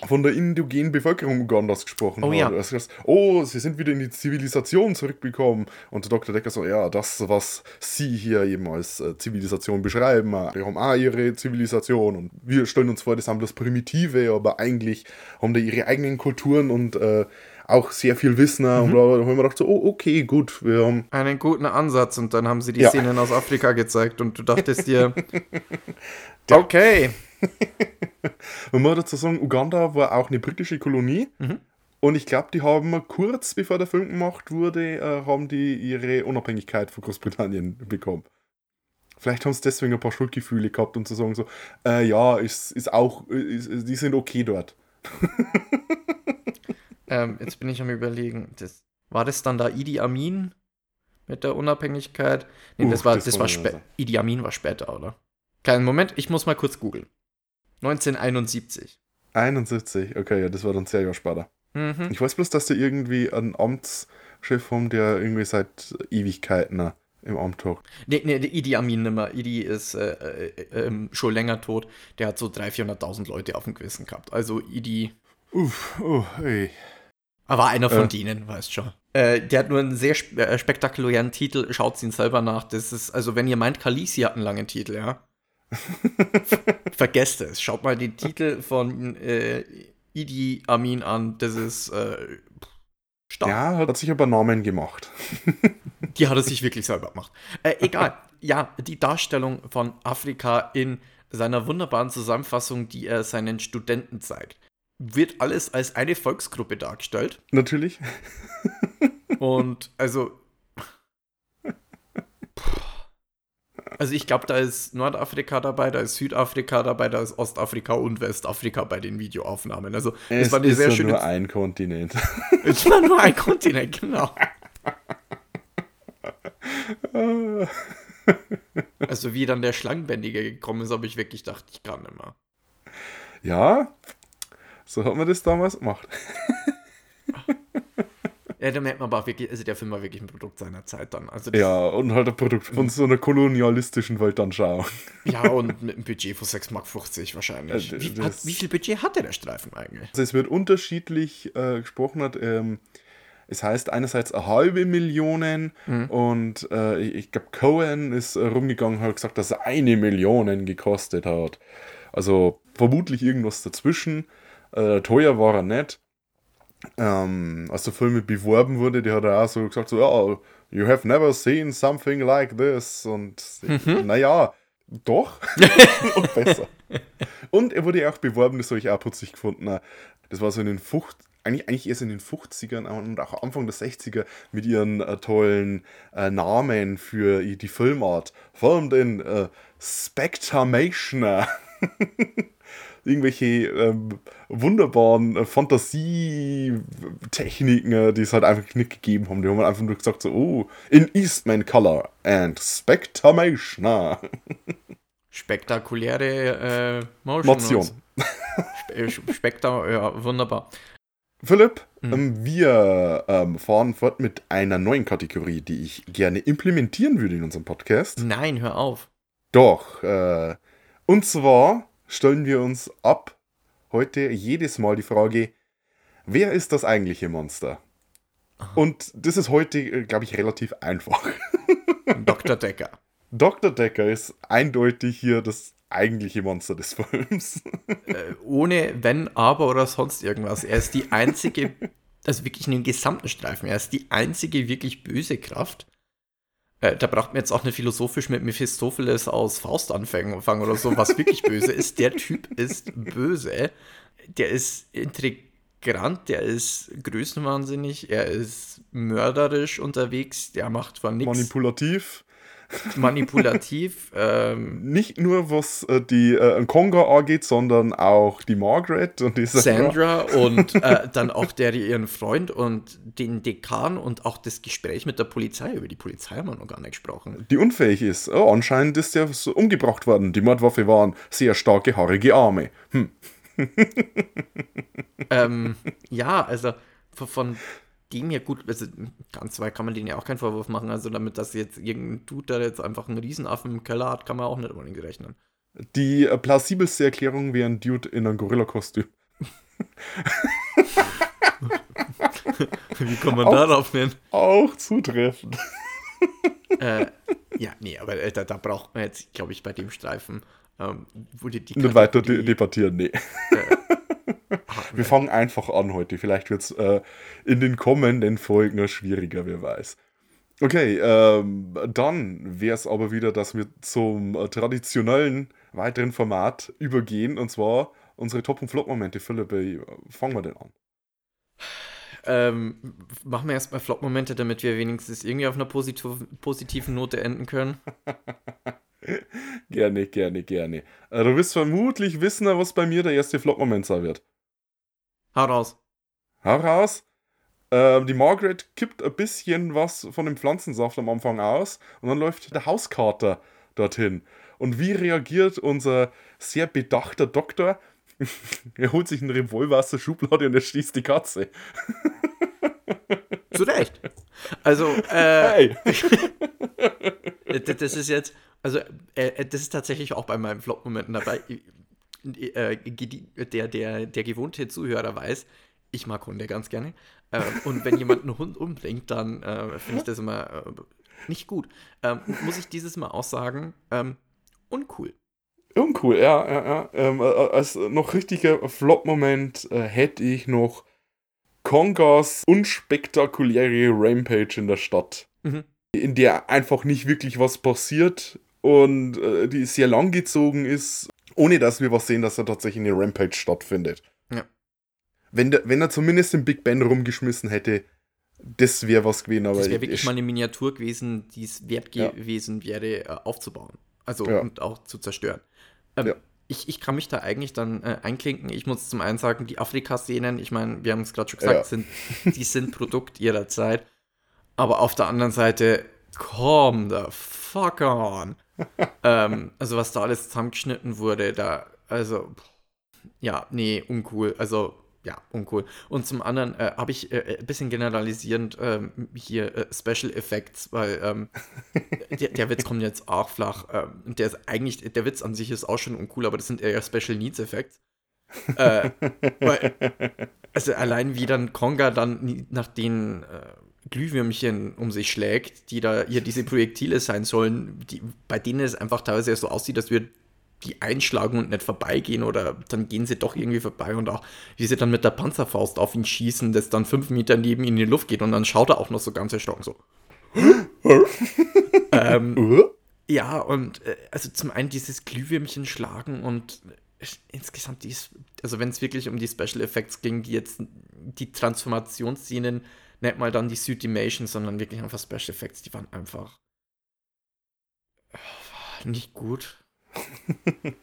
von der indigenen Bevölkerung Ugandas gesprochen Oh hat. ja. Also, oh, sie sind wieder in die Zivilisation zurückgekommen. Und der Dr. Decker so, ja, das, was sie hier eben als äh, Zivilisation beschreiben, äh, die haben auch ihre Zivilisation und wir stellen uns vor, das haben das Primitive, aber eigentlich haben die ihre eigenen Kulturen und äh, auch sehr viel Wissen. Und da haben wir gedacht so, oh, okay, gut, wir haben Einen guten Ansatz und dann haben sie die Ja. Szenen aus Afrika gezeigt und du dachtest dir, okay, Man muss dazu sagen, Uganda war auch eine britische Kolonie. Mhm. Und ich glaube, die haben kurz bevor der Film gemacht wurde, äh, haben die ihre Unabhängigkeit von Großbritannien bekommen. Vielleicht haben sie deswegen ein paar Schuldgefühle gehabt und zu sagen so, äh, ja, ist, ist auch, ist, ist- die sind okay dort. ähm, jetzt bin ich am überlegen, das, war das dann da Idi Amin mit der Unabhängigkeit? Nee, Uh, das war, das das war. Idi Amin war später, oder? Keinen Moment, ich muss mal kurz googeln. 1971. 71, okay, ja, das war dann sehr Jahre später. Mhm. Ich weiß bloß, dass die irgendwie einen Amtschef haben, der irgendwie seit Ewigkeiten im Amtag. Nee, nee, der Idi Amin nimmer. Idi ist äh, äh, ähm, schon länger tot. Der hat so 300.000, 400.000 Leute auf dem Gewissen gehabt. Also Idi. Uff, oh, ey. Aber einer von Äh. denen, weißt schon. Äh, der hat nur einen sehr äh, spektakulären Titel. Schaut ihn selber nach. Das ist, also wenn ihr meint, Khaleesi hat einen langen Titel, ja. Vergesst es. Schaut mal den Titel von äh, Idi Amin an. Das ist äh, stark. Ja, hat sich aber Namen gemacht. Die hat er sich wirklich selber gemacht. Äh, egal. Ja, die Darstellung von Afrika in seiner wunderbaren Zusammenfassung, die er seinen Studenten zeigt, wird alles als eine Volksgruppe dargestellt. Natürlich. Und also. Also ich glaube, da ist Nordafrika dabei, da ist Südafrika dabei, da ist Ostafrika und Westafrika bei den Videoaufnahmen. Also es, Es war eine ist sehr schöne. nur ein Kontinent. es war nur ein Kontinent, genau. Also wie dann der Schlangenbändiger gekommen ist, habe ich wirklich gedacht, ich kann nicht mehr. ja, so hat man das damals gemacht. Ja, da merkt man aber wirklich, also der Film war wirklich ein Produkt seiner Zeit dann. Also Ja, und halt ein Produkt von so einer kolonialistischen Weltanschauung. ja, und mit einem Budget von 6,50 Mark wahrscheinlich. Äh, Wie, hat, wie viel Budget hatte der Streifen eigentlich? Also es wird unterschiedlich äh, gesprochen. Hat, ähm, es heißt einerseits eine halbe Million und äh, ich, ich glaube Cohen ist äh, rumgegangen und hat gesagt, dass er eine Million gekostet hat. Also vermutlich irgendwas dazwischen. Äh, teuer war er nicht. Ähm, als der Film beworben wurde, die hat er auch so gesagt, so, ja, you have never seen something like this. Und naja, doch. und besser. Und er wurde ja auch beworben, das habe ich auch putzig gefunden. Das war so in den 50, eigentlich, eigentlich erst in den 50ern und auch Anfang der 60er mit ihren äh, tollen äh, Namen für die Filmart. Filmed in äh, Spectramation. Irgendwelche ähm, wunderbaren äh, Fantasietechniken, äh, die es halt einfach nicht gegeben haben. Die haben halt einfach nur gesagt, so, oh, in Eastman Color and Spectramation. Spektakuläre äh, Motion. Motion. Spe Spekta ja, wunderbar. Philipp, ähm, wir ähm, fahren fort mit einer neuen Kategorie, die ich gerne implementieren würde in unserem Podcast. Nein, hör auf. Doch, äh, und zwar stellen wir uns ab heute jedes Mal die Frage, wer ist das eigentliche Monster? Und das ist heute, glaube ich, relativ einfach. Dr. Decker. Dr. Decker ist eindeutig hier das eigentliche Monster des Films. Äh, ohne Wenn, Aber oder sonst irgendwas. Er ist die einzige, also wirklich in dem gesamten Streifen, er ist die einzige wirklich böse Kraft. Äh, da braucht man jetzt auch nicht philosophisch mit Mephistopheles aus Faust anfangen fangen oder so, was wirklich böse ist. Der Typ ist böse. Der ist intrigant, der ist größenwahnsinnig, er ist mörderisch unterwegs, der macht zwar nichts Manipulativ. manipulativ. ähm, Nicht nur was äh, die äh, Konga angeht, sondern auch die Margaret und die Sandra und äh, dann auch der ihren Freund und den Dekan und auch das Gespräch mit der Polizei. Über die Polizei haben wir noch gar nicht gesprochen. die unfähig ist. Oh, anscheinend ist der so umgebracht worden. Die Mordwaffe waren sehr starke, haarige Arme. Hm. ähm, ja, also von dem her gut, also ganz weit kann man denen ja auch keinen Vorwurf machen. Also damit, dass jetzt irgendein Dude, der jetzt einfach einen Riesenaffen im Keller hat, kann man auch nicht unbedingt rechnen. Die äh, plausibelste Erklärung wäre ein Dude in einem Gorilla-Kostüm. Wie kommt man Auch- darauf denn? Auch zutreffend. äh, ja, nee, aber äh, da, da braucht man jetzt, glaube ich, bei dem Streifen, ähm, wurde die Nicht weiter Kategorie- debattieren, nee. Wir fangen einfach an heute. Vielleicht wird es äh, in den kommenden Folgen noch schwieriger, wer weiß. Okay, ähm, dann wäre es aber wieder, dass wir zum äh, traditionellen weiteren Format übergehen. Und zwar unsere Top- und Flop-Momente. Philipp, äh, fangen wir denn an. Ähm, machen wir erstmal Flop-Momente, damit wir wenigstens irgendwie auf einer positiv positiven Note enden können. Gerne, gerne, gerne. Äh, du wirst vermutlich wissen, was bei mir der erste Flop-Moment sein wird. Hau raus. Hau raus. Ähm, die Margaret kippt ein bisschen was von dem Pflanzensaft am Anfang aus und dann läuft der Hauskater dorthin. Und wie reagiert unser sehr bedachter Doktor? er holt sich einen Revolver aus der Schublade und er schießt die Katze. Zu Recht. Also, äh, Hey! das, das ist jetzt, also äh, das ist tatsächlich auch bei meinen Flop-Momenten dabei. Äh, der, der, der gewohnte Zuhörer weiß, ich mag Hunde ganz gerne. Äh, und wenn jemand einen Hund umbringt, dann äh, finde ich das immer äh, nicht gut. Ähm, muss ich dieses Mal auch sagen, ähm, uncool. Uncool, ja, ja, ja. Ähm, äh, als noch richtiger Flop-Moment äh, hätte ich noch Kongas unspektakuläre Rampage in der Stadt, Mhm. in der einfach nicht wirklich was passiert und äh, die sehr lang gezogen ist, ohne dass wir was sehen, dass da tatsächlich eine Rampage stattfindet. Ja. Wenn, der, wenn er zumindest den Big Ben rumgeschmissen hätte, das wäre was gewesen. Aber Das wäre ich- wirklich ich- mal eine Miniatur gewesen, die es wert Ja. gewesen wäre, äh, aufzubauen. Also Ja. und auch zu zerstören. Ähm, Ja. ich, ich kann mich da eigentlich dann äh, einklinken. Ich muss zum einen sagen, die Afrika-Szenen, ich meine, wir haben es gerade schon gesagt, Ja. sind, die sind Produkt ihrer Zeit. Aber auf der anderen Seite, come the fuck on. Ähm, also was da alles zusammengeschnitten wurde, da, also, ja, nee, uncool. Also, ja, uncool. Und zum anderen äh, habe ich äh, ein bisschen generalisierend ähm, hier äh, Special Effects, weil ähm, der, der Witz kommt jetzt auch flach. Ähm, und der ist eigentlich, der Witz an sich ist auch schon uncool, aber das sind eher Special Needs Effects. äh, weil, also allein wie dann Konga dann nach den äh, Glühwürmchen um sich schlägt, die da hier diese Projektile sein sollen, die, bei denen es einfach teilweise so aussieht, als würde die einschlagen und nicht vorbeigehen oder dann gehen sie doch irgendwie vorbei und auch wie sie dann mit der Panzerfaust auf ihn schießen, das dann fünf Meter neben ihn in die Luft geht und dann schaut er auch noch so ganz erschrocken so. ähm, Äh? ja, und äh, also zum einen dieses Glühwürmchen schlagen und äh, insgesamt dies, also wenn es wirklich um die Special Effects ging, die jetzt die Transformationsszenen, nicht mal dann die Suitimation, sondern wirklich einfach Special Effects, die waren einfach äh, nicht gut.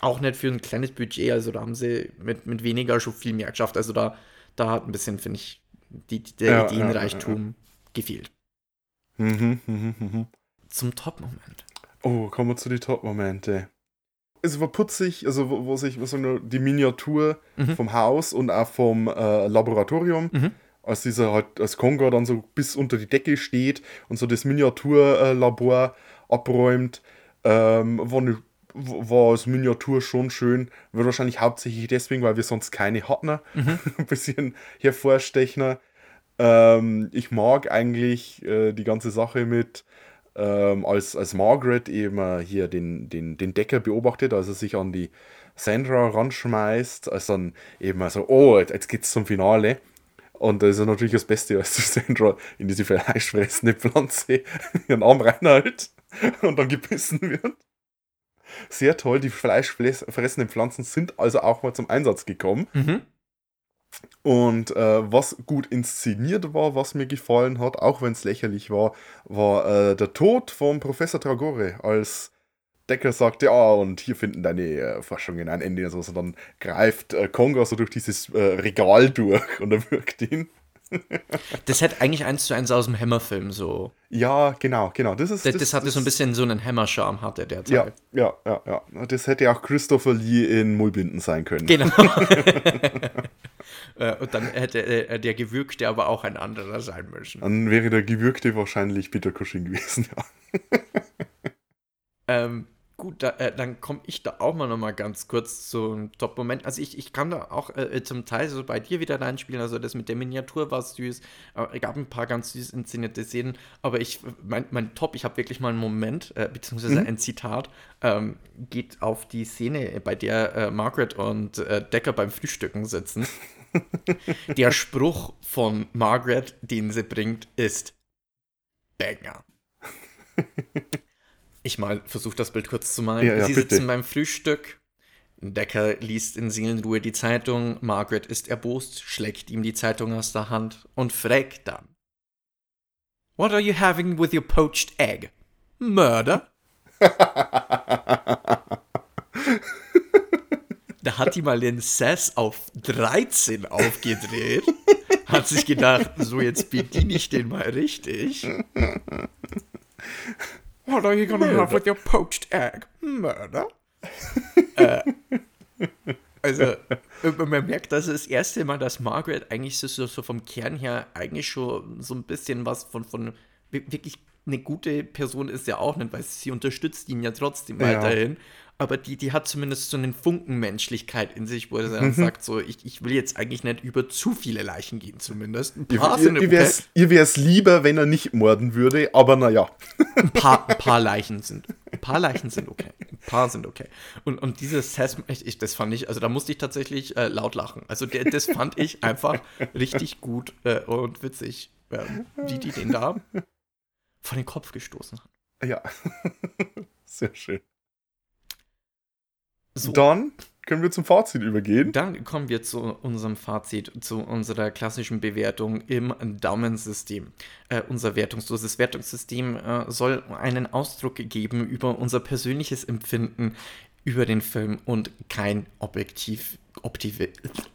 Auch nicht für ein kleines Budget, also da haben sie mit, mit weniger schon viel mehr geschafft. Also da, da hat ein bisschen, finde ich, die, der Ja, ja, Ideenreichtum gefehlt. Mhm, mhm, mhm. Zum Top-Moment. Oh, kommen wir zu den Top-Momente. Es war putzig, also wo, wo sich sagen wir, die Miniatur Mhm. vom Haus und auch vom äh, Laboratorium, Mhm. Als dieser halt, als Konga dann so bis unter die Decke steht und so das Miniaturlabor abräumt, ähm, war, ne, war als Miniatur schon schön. Wird wahrscheinlich hauptsächlich deswegen, weil wir sonst keine hatten. Mhm. Ein bisschen hervorstechen. Ähm, ich mag eigentlich äh, die ganze Sache mit, ähm, als, als Margaret eben äh, hier den, den, den Decker beobachtet, als er sich an die Sandra ranschmeißt, als dann eben also, oh, jetzt, jetzt geht's zum Finale. Und das ist ja natürlich das Beste, als die Sandra in diese fleischfressende Pflanze ihren Arm reinhält und dann gebissen wird. Sehr toll, die fleischfressenden Pflanzen sind also auch mal zum Einsatz gekommen. Mhm. Und äh, was gut inszeniert war, was mir gefallen hat, auch wenn es lächerlich war, war äh, der Tod von Professor Tragore, als Decker sagt, ja, und hier finden deine äh, Forschungen ein Ende. Also, dann greift äh, Konga so durch dieses äh, Regal durch und er wirkt ihn. Das hätte eigentlich eins zu eins aus dem Hammer-Film so. Ja, genau, genau. Das, ist, Das, das hatte so ein bisschen so einen Hammer-Charme, hatte der Teil. Ja, ja, ja, ja. Das hätte auch Christopher Lee in Mullbinden sein können. Genau. Äh, Und dann hätte äh, der Gewürgte aber auch ein anderer sein müssen. Dann wäre der Gewürgte wahrscheinlich Peter Cushing gewesen, ja. Ähm, gut, da, äh, dann komme ich da auch mal noch mal ganz kurz zum Top-Moment. Also ich, ich kann da auch äh, zum Teil so bei dir wieder reinspielen. Also das mit der Miniatur war süß. Äh, es gab ein paar ganz süß inszenierte Szenen. Aber ich, mein, mein Top, ich habe wirklich mal einen Moment, äh, beziehungsweise ein Zitat, ähm, geht auf die Szene, bei der äh, Margaret und äh, Decker beim Frühstücken sitzen. der Spruch von Margaret, den sie bringt, ist Banger. Ich mal versuche das Bild kurz zu malen. Ja, ja, Sie bitte. sitzen beim Frühstück. Decker liest in Seelenruhe die Zeitung. Margaret ist erbost, schlägt ihm die Zeitung aus der Hand und fragt dann: What are you having with your poached egg? Murder? Da hat die mal den Sass auf 13 aufgedreht. Hat sich gedacht, so jetzt bediene ich den mal richtig. What are you gonna have with your poached egg? Murder? äh, also, man merkt, das ist das erste Mal, dass Margaret eigentlich so, so, vom Kern her eigentlich schon so ein bisschen was von, von wi- wirklich eine gute Person ist ja auch nicht, weil sie unterstützt ihn ja trotzdem Ja. weiterhin. Aber die, die hat zumindest so einen Funken Menschlichkeit in sich, wo er dann Mhm. sagt, so, ich, ich will jetzt eigentlich nicht über zu viele Leichen gehen, zumindest. Ein Ihr, paar, ihr, sind ihr okay. wär's, ihr wär's lieber, wenn er nicht morden würde, aber naja. ein, paar, ein paar Leichen sind. Ein paar Leichen sind okay. Ein paar sind okay. Und, und dieses Sesame, ich, ich, das fand ich, also da musste ich tatsächlich äh, laut lachen. Also der, das fand ich einfach richtig gut äh, und witzig, ähm, wie die den da vor den Kopf gestoßen haben. Ja. Sehr schön. So. Dann können wir zum Fazit übergehen. Dann kommen wir zu unserem Fazit, zu unserer klassischen Bewertung im Daumensystem. Äh, unser wertungsloses Wertungssystem äh, soll einen Ausdruck geben über unser persönliches Empfinden über den Film und kein objektiv, objektive,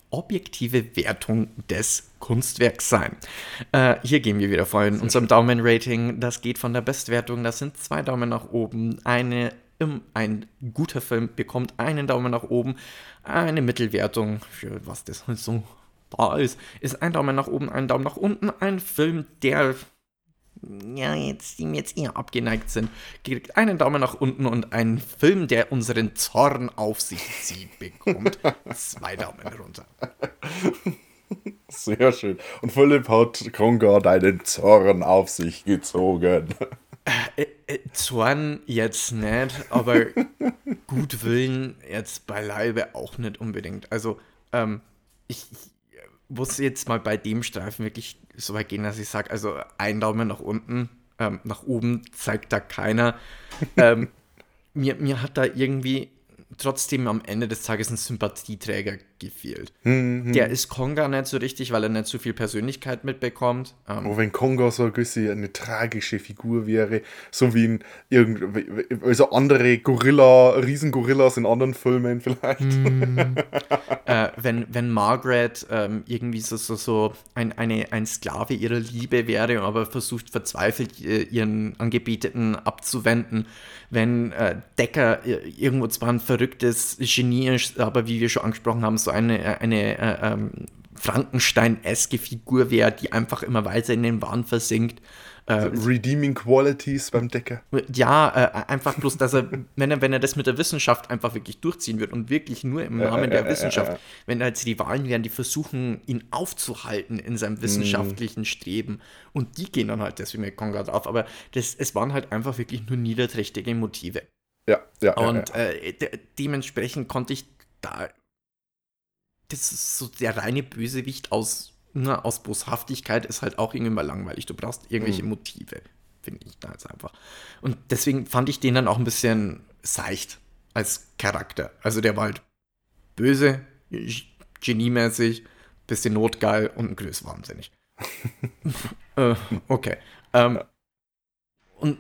objektive Wertung des Kunstwerks sein. Äh, hier gehen wir wieder vor in unserem Daumen-Rating. Das geht von der Bestwertung, das sind zwei Daumen nach oben, eine ein guter Film bekommt einen Daumen nach oben. Eine Mittelwertung, für was das halt so da ist, ist ein Daumen nach oben, ein Daumen nach unten. Ein Film, der ja, jetzt, die mir jetzt eher abgeneigt sind, kriegt einen Daumen nach unten und ein Film, der unseren Zorn auf sich zieht, bekommt zwei Daumen runter. Sehr schön. Und Philipp hat Konga deinen Zorn auf sich gezogen. Äh, äh, Zorn jetzt nicht, aber Gutwillen jetzt beileibe auch nicht unbedingt. Also, ähm, ich, ich muss jetzt mal bei dem Streifen wirklich so weit gehen, dass ich sage, also ein Daumen nach unten, ähm, nach oben zeigt da keiner. ähm, mir, mir hat da irgendwie trotzdem am Ende des Tages ein Sympathieträger gefehlt. Der ist Konga nicht so richtig, weil er nicht so viel Persönlichkeit mitbekommt. Ähm, Aber wenn Konga so ein bisschen eine tragische Figur wäre, so wie in irgend, also andere Gorilla, Riesengorillas in anderen Filmen vielleicht. äh, wenn, wenn Margaret ähm, irgendwie so, so, so ein, eine, ein Sklave ihrer Liebe wäre, aber versucht verzweifelt äh, ihren Angebeteten abzuwenden, wenn äh, Decker irgendwo zwar ein verrücktes Genie ist, aber wie wir schon angesprochen haben, so eine, eine äh, ähm, Frankenstein-eske Figur wäre, die einfach immer weiter in den Wahn versinkt. Äh, Redeeming Qualities beim Decker. ja, äh, einfach bloß, dass er, wenn er, wenn er das mit der Wissenschaft einfach wirklich durchziehen wird und wirklich nur im Namen der Wissenschaft, wenn jetzt die Wahlen wären, die versuchen, ihn aufzuhalten in seinem wissenschaftlichen Streben und die gehen dann halt deswegen mit Konga drauf, aber das, es waren halt einfach wirklich nur niederträchtige Motive. Ja, ja. Und ja, äh, de dementsprechend konnte ich da. Das ist so der reine Bösewicht aus, ne, aus Boshaftigkeit ist halt auch irgendwie mal langweilig. Du brauchst irgendwelche Motive, finde ich da jetzt einfach. Und deswegen fand ich den dann auch ein bisschen seicht als Charakter. Also der war halt böse, geniemäßig, bisschen notgeil und größwahnsinnig. äh, okay. Ähm, und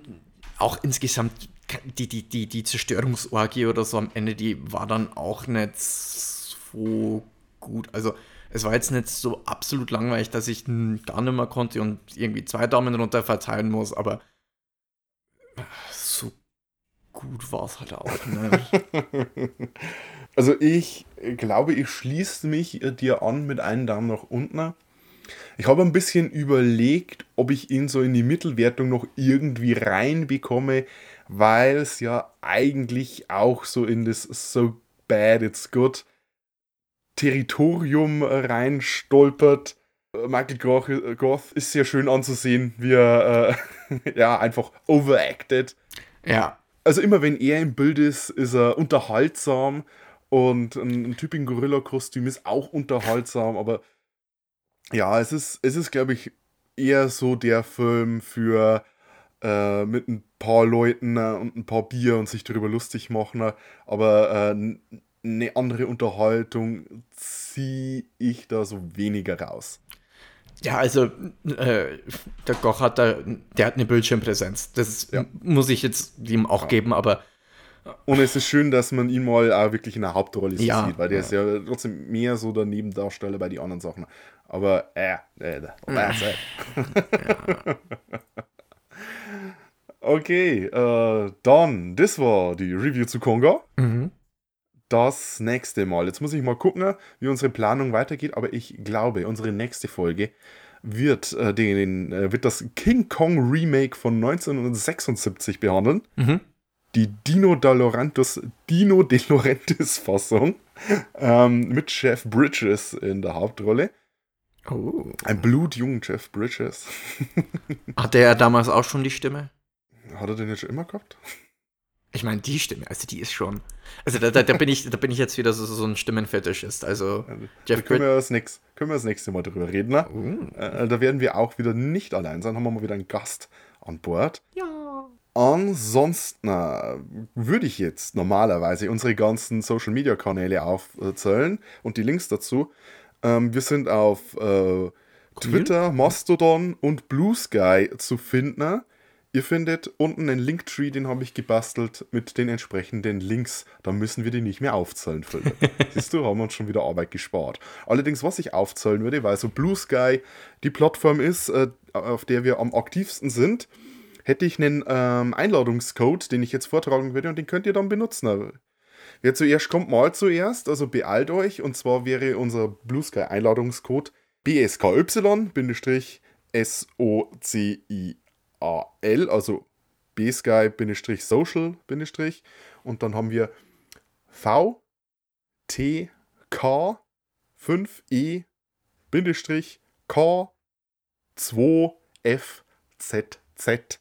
auch insgesamt die, die, die, die Zerstörungsorgie oder so am Ende, die war dann auch nicht so gut. Also es war jetzt nicht so absolut langweilig, dass ich gar nicht mehr konnte und irgendwie zwei Daumen runter verteilen muss, aber so gut war es halt auch nicht. Also ich glaube, ich schließe mich äh, dir an mit einem Daumen nach unten. Ich habe ein bisschen überlegt, ob ich ihn so in die Mittelwertung noch irgendwie reinbekomme, weil es ja eigentlich auch so in das So Bad It's Good Territorium äh, reinstolpert. Äh, Michael Goth, äh, Goth ist sehr schön anzusehen, wie er äh, ja einfach overacted. Ja, also immer wenn er im Bild ist, ist er unterhaltsam. Und ein, ein Typ in Gorilla-Kostüm ist auch unterhaltsam, aber ja, es ist, es ist, glaube ich, eher so der Film für äh, mit ein paar Leuten äh, und ein paar Bier und sich darüber lustig machen, aber eine andere Unterhaltung ziehe ich da so weniger raus. Ja, also äh, der Koch hat da, der hat eine Bildschirmpräsenz. Das Ja. muss ich jetzt ihm auch geben, aber Und es ist schön, dass man ihn mal auch wirklich in der Hauptrolle Ja, sieht, weil der ja. ist ja trotzdem mehr so der Nebendarsteller bei den anderen Sachen. Aber äh, äh, that's it. okay, äh, dann, das war die Review zu Konga. Das nächste Mal. Jetzt muss ich mal gucken, wie unsere Planung weitergeht, aber ich glaube, unsere nächste Folge wird, äh, den, äh, wird das King Kong Remake von 1976 behandeln. Mhm. Die Dino De Laurentiis, Dino De Laurentiis Fassung ähm, mit Jeff Bridges in der Hauptrolle. Oh. Ein blutjungen Jeff Bridges. Hatte er damals auch schon die Stimme? Hat er den jetzt schon immer gehabt? Ich meine, die Stimme, also die ist schon. Also da, da, da, bin, ich, da bin ich jetzt wieder so, so ein Stimmenfetischist. Also da Jeff können wir, das nächste, können wir das nächste Mal drüber reden. Ne? Uh. Äh, da werden wir auch wieder nicht allein sein, haben wir mal wieder einen Gast an Bord. Ja. Ansonsten äh, würde ich jetzt normalerweise unsere ganzen Social Media Kanäle aufzählen und die Links dazu. Ähm, wir sind auf äh, Twitter, Mastodon und Blue Sky zu finden. Ihr findet unten einen Linktree, den habe ich gebastelt mit den entsprechenden Links. Da müssen wir die nicht mehr aufzählen, Philipp. Siehst du, haben wir uns schon wieder Arbeit gespart. Allerdings, was ich aufzählen würde, weil so Blue Sky die Plattform ist, äh, auf der wir am aktivsten sind, hätte ich einen ähm, Einladungscode, den ich jetzt vortragen würde und den könnt ihr dann benutzen. Wer zuerst kommt, mal zuerst, also beeilt euch. Und zwar wäre unser Blue Sky Einladungscode BSKY-SOCIAL, also bsky-social- und dann haben wir V T K 5E K 2 F Z Z.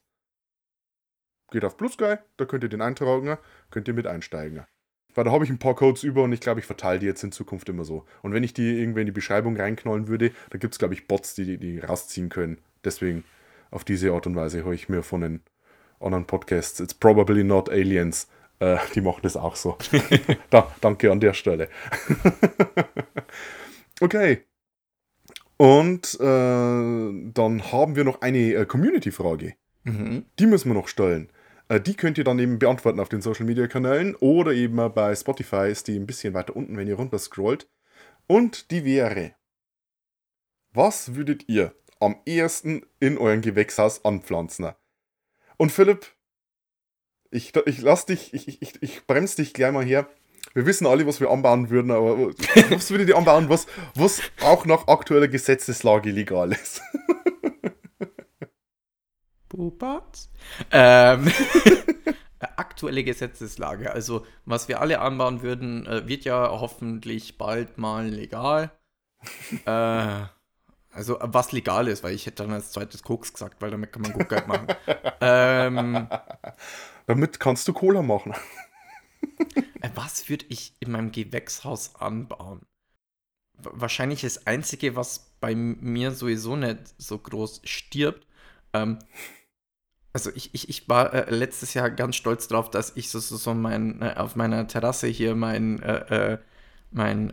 Geht auf Blue Sky, da könnt ihr den eintragen, könnt ihr mit einsteigen. Weil da habe ich ein paar Codes über und ich glaube, ich verteile die jetzt in Zukunft immer so. Und wenn ich die irgendwie in die Beschreibung reinknallen würde, da gibt es, glaube ich, Bots, die, die rausziehen können. Deswegen auf diese Art und Weise habe ich mir von den anderen Podcasts, It's Probably Not Aliens, äh, die machen das auch so. da, danke an der Stelle. okay. Und äh, dann haben wir noch eine äh, Community-Frage. Mhm. Die müssen wir noch stellen. Äh, die könnt ihr dann eben beantworten auf den Social Media Kanälen oder eben bei Spotify ist die ein bisschen weiter unten, wenn ihr runter scrollt. Und die wäre: Was würdet ihr am ehesten in euren Gewächshaus anpflanzen? Und Philipp, ich, ich lass dich, ich, ich, ich bremse dich gleich mal her. Wir wissen alle, was wir anbauen würden, aber was würdet ihr anbauen, was, was auch nach aktueller Gesetzeslage legal ist? Pupat? Ähm, aktuelle Gesetzeslage. Also, was wir alle anbauen würden, äh, wird ja hoffentlich bald mal legal. äh, also, was legal ist, weil ich hätte dann als zweites Koks gesagt, weil damit kann man gut Geld machen. ähm, Damit kannst du Cola machen. äh, was würde ich in meinem Gewächshaus anbauen? Wahrscheinlich das Einzige, was bei mir sowieso nicht so groß stirbt, ähm, also ich, ich, ich war äh, letztes Jahr ganz stolz drauf, dass ich so, so, so mein, äh, auf meiner Terrasse hier mein, äh, äh mein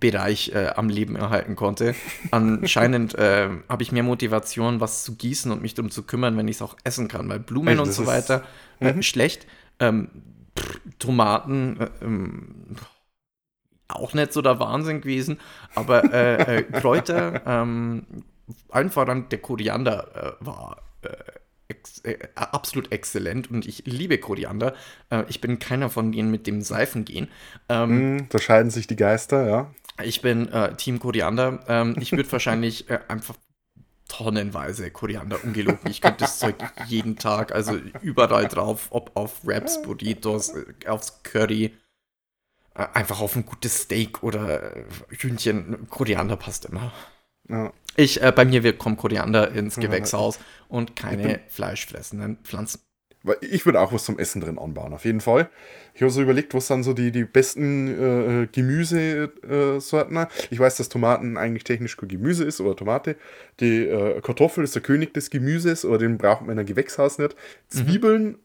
äh, äh, am Leben erhalten konnte. Anscheinend habe ich mehr Motivation, was zu gießen und mich darum zu kümmern, wenn ich es auch essen kann, weil Blumen Also und so ist- weiter schlecht. Ähm, pff, Tomaten, ähm, auch nicht so der Wahnsinn gewesen, aber äh, äh, Kräuter, ähm, allen voran der Koriander äh, war äh, ex äh, absolut exzellent und ich liebe Koriander. Äh, ich bin keiner von denen mit dem Seifen gehen. Ähm, Hm, da scheiden sich die Geister, ja. Ich bin äh, Team Koriander. Ähm, ich würde wahrscheinlich äh, einfach tonnenweise Koriander ungelogen. Ich könnte das Zeug jeden Tag, also überall drauf, ob auf Wraps, Burritos, äh, aufs Curry, äh, einfach auf ein gutes Steak oder äh, Hühnchen. Koriander passt immer. ja. Ich, äh, bei mir wird, kommt Koriander ins Gewächshaus und keine fleischfressenden Pflanzen. Weil Ich würde auch was zum Essen drin anbauen, auf jeden Fall. Ich habe so überlegt, was sind so die, die besten äh, Gemüsesorten. ich weiß, dass Tomaten eigentlich technisch kein Gemüse ist oder Tomate. Die äh, Kartoffel ist der König des Gemüses, aber den braucht man in einem Gewächshaus nicht. Zwiebeln,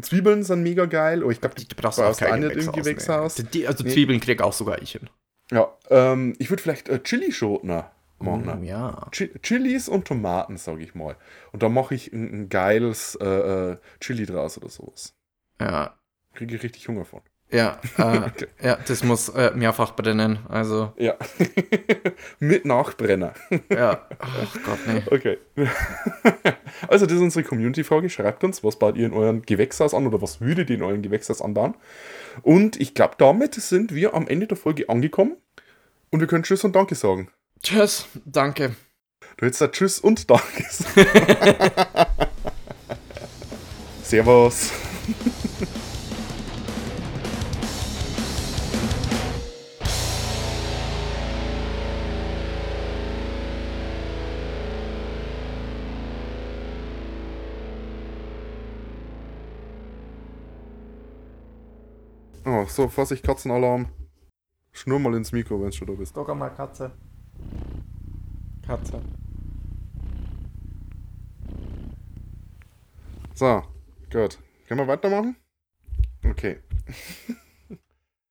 Zwiebeln sind mega geil, aber ich glaube, die brauchst auch du kein auch nicht im Gewächshaus. Nee. Die, also Nee. Zwiebeln krieg auch sogar ich hin. Ja, ähm, ich würde vielleicht äh, Chilischoten machen. Oh, ja. Chi Chilis und Tomaten, sage ich mal. Und da mache ich ein, ein geiles äh, äh, Chili draus oder sowas. Ja, Kriege ich richtig Hunger von. Ja, äh, ja, das muss äh, mehrfach brennen. Also, Ja. Mit Nachbrenner. ja, ach Gott, nee. Okay. also, das ist unsere Community-Frage. Schreibt uns, was baut ihr in euren Gewächshaus an oder was würdet ihr in euren Gewächshaus anbauen? Und ich glaube, damit sind wir am Ende der Folge angekommen. Und wir können Tschüss und Danke sagen. Tschüss, danke. Du hättest da Tschüss und Danke. Servus. Oh, so, Vorsicht, Katzenalarm. Schnur mal ins Mikro, wenn du schon da bist. Sag mal Katze. Katze. So, gut. Können wir weitermachen? Okay.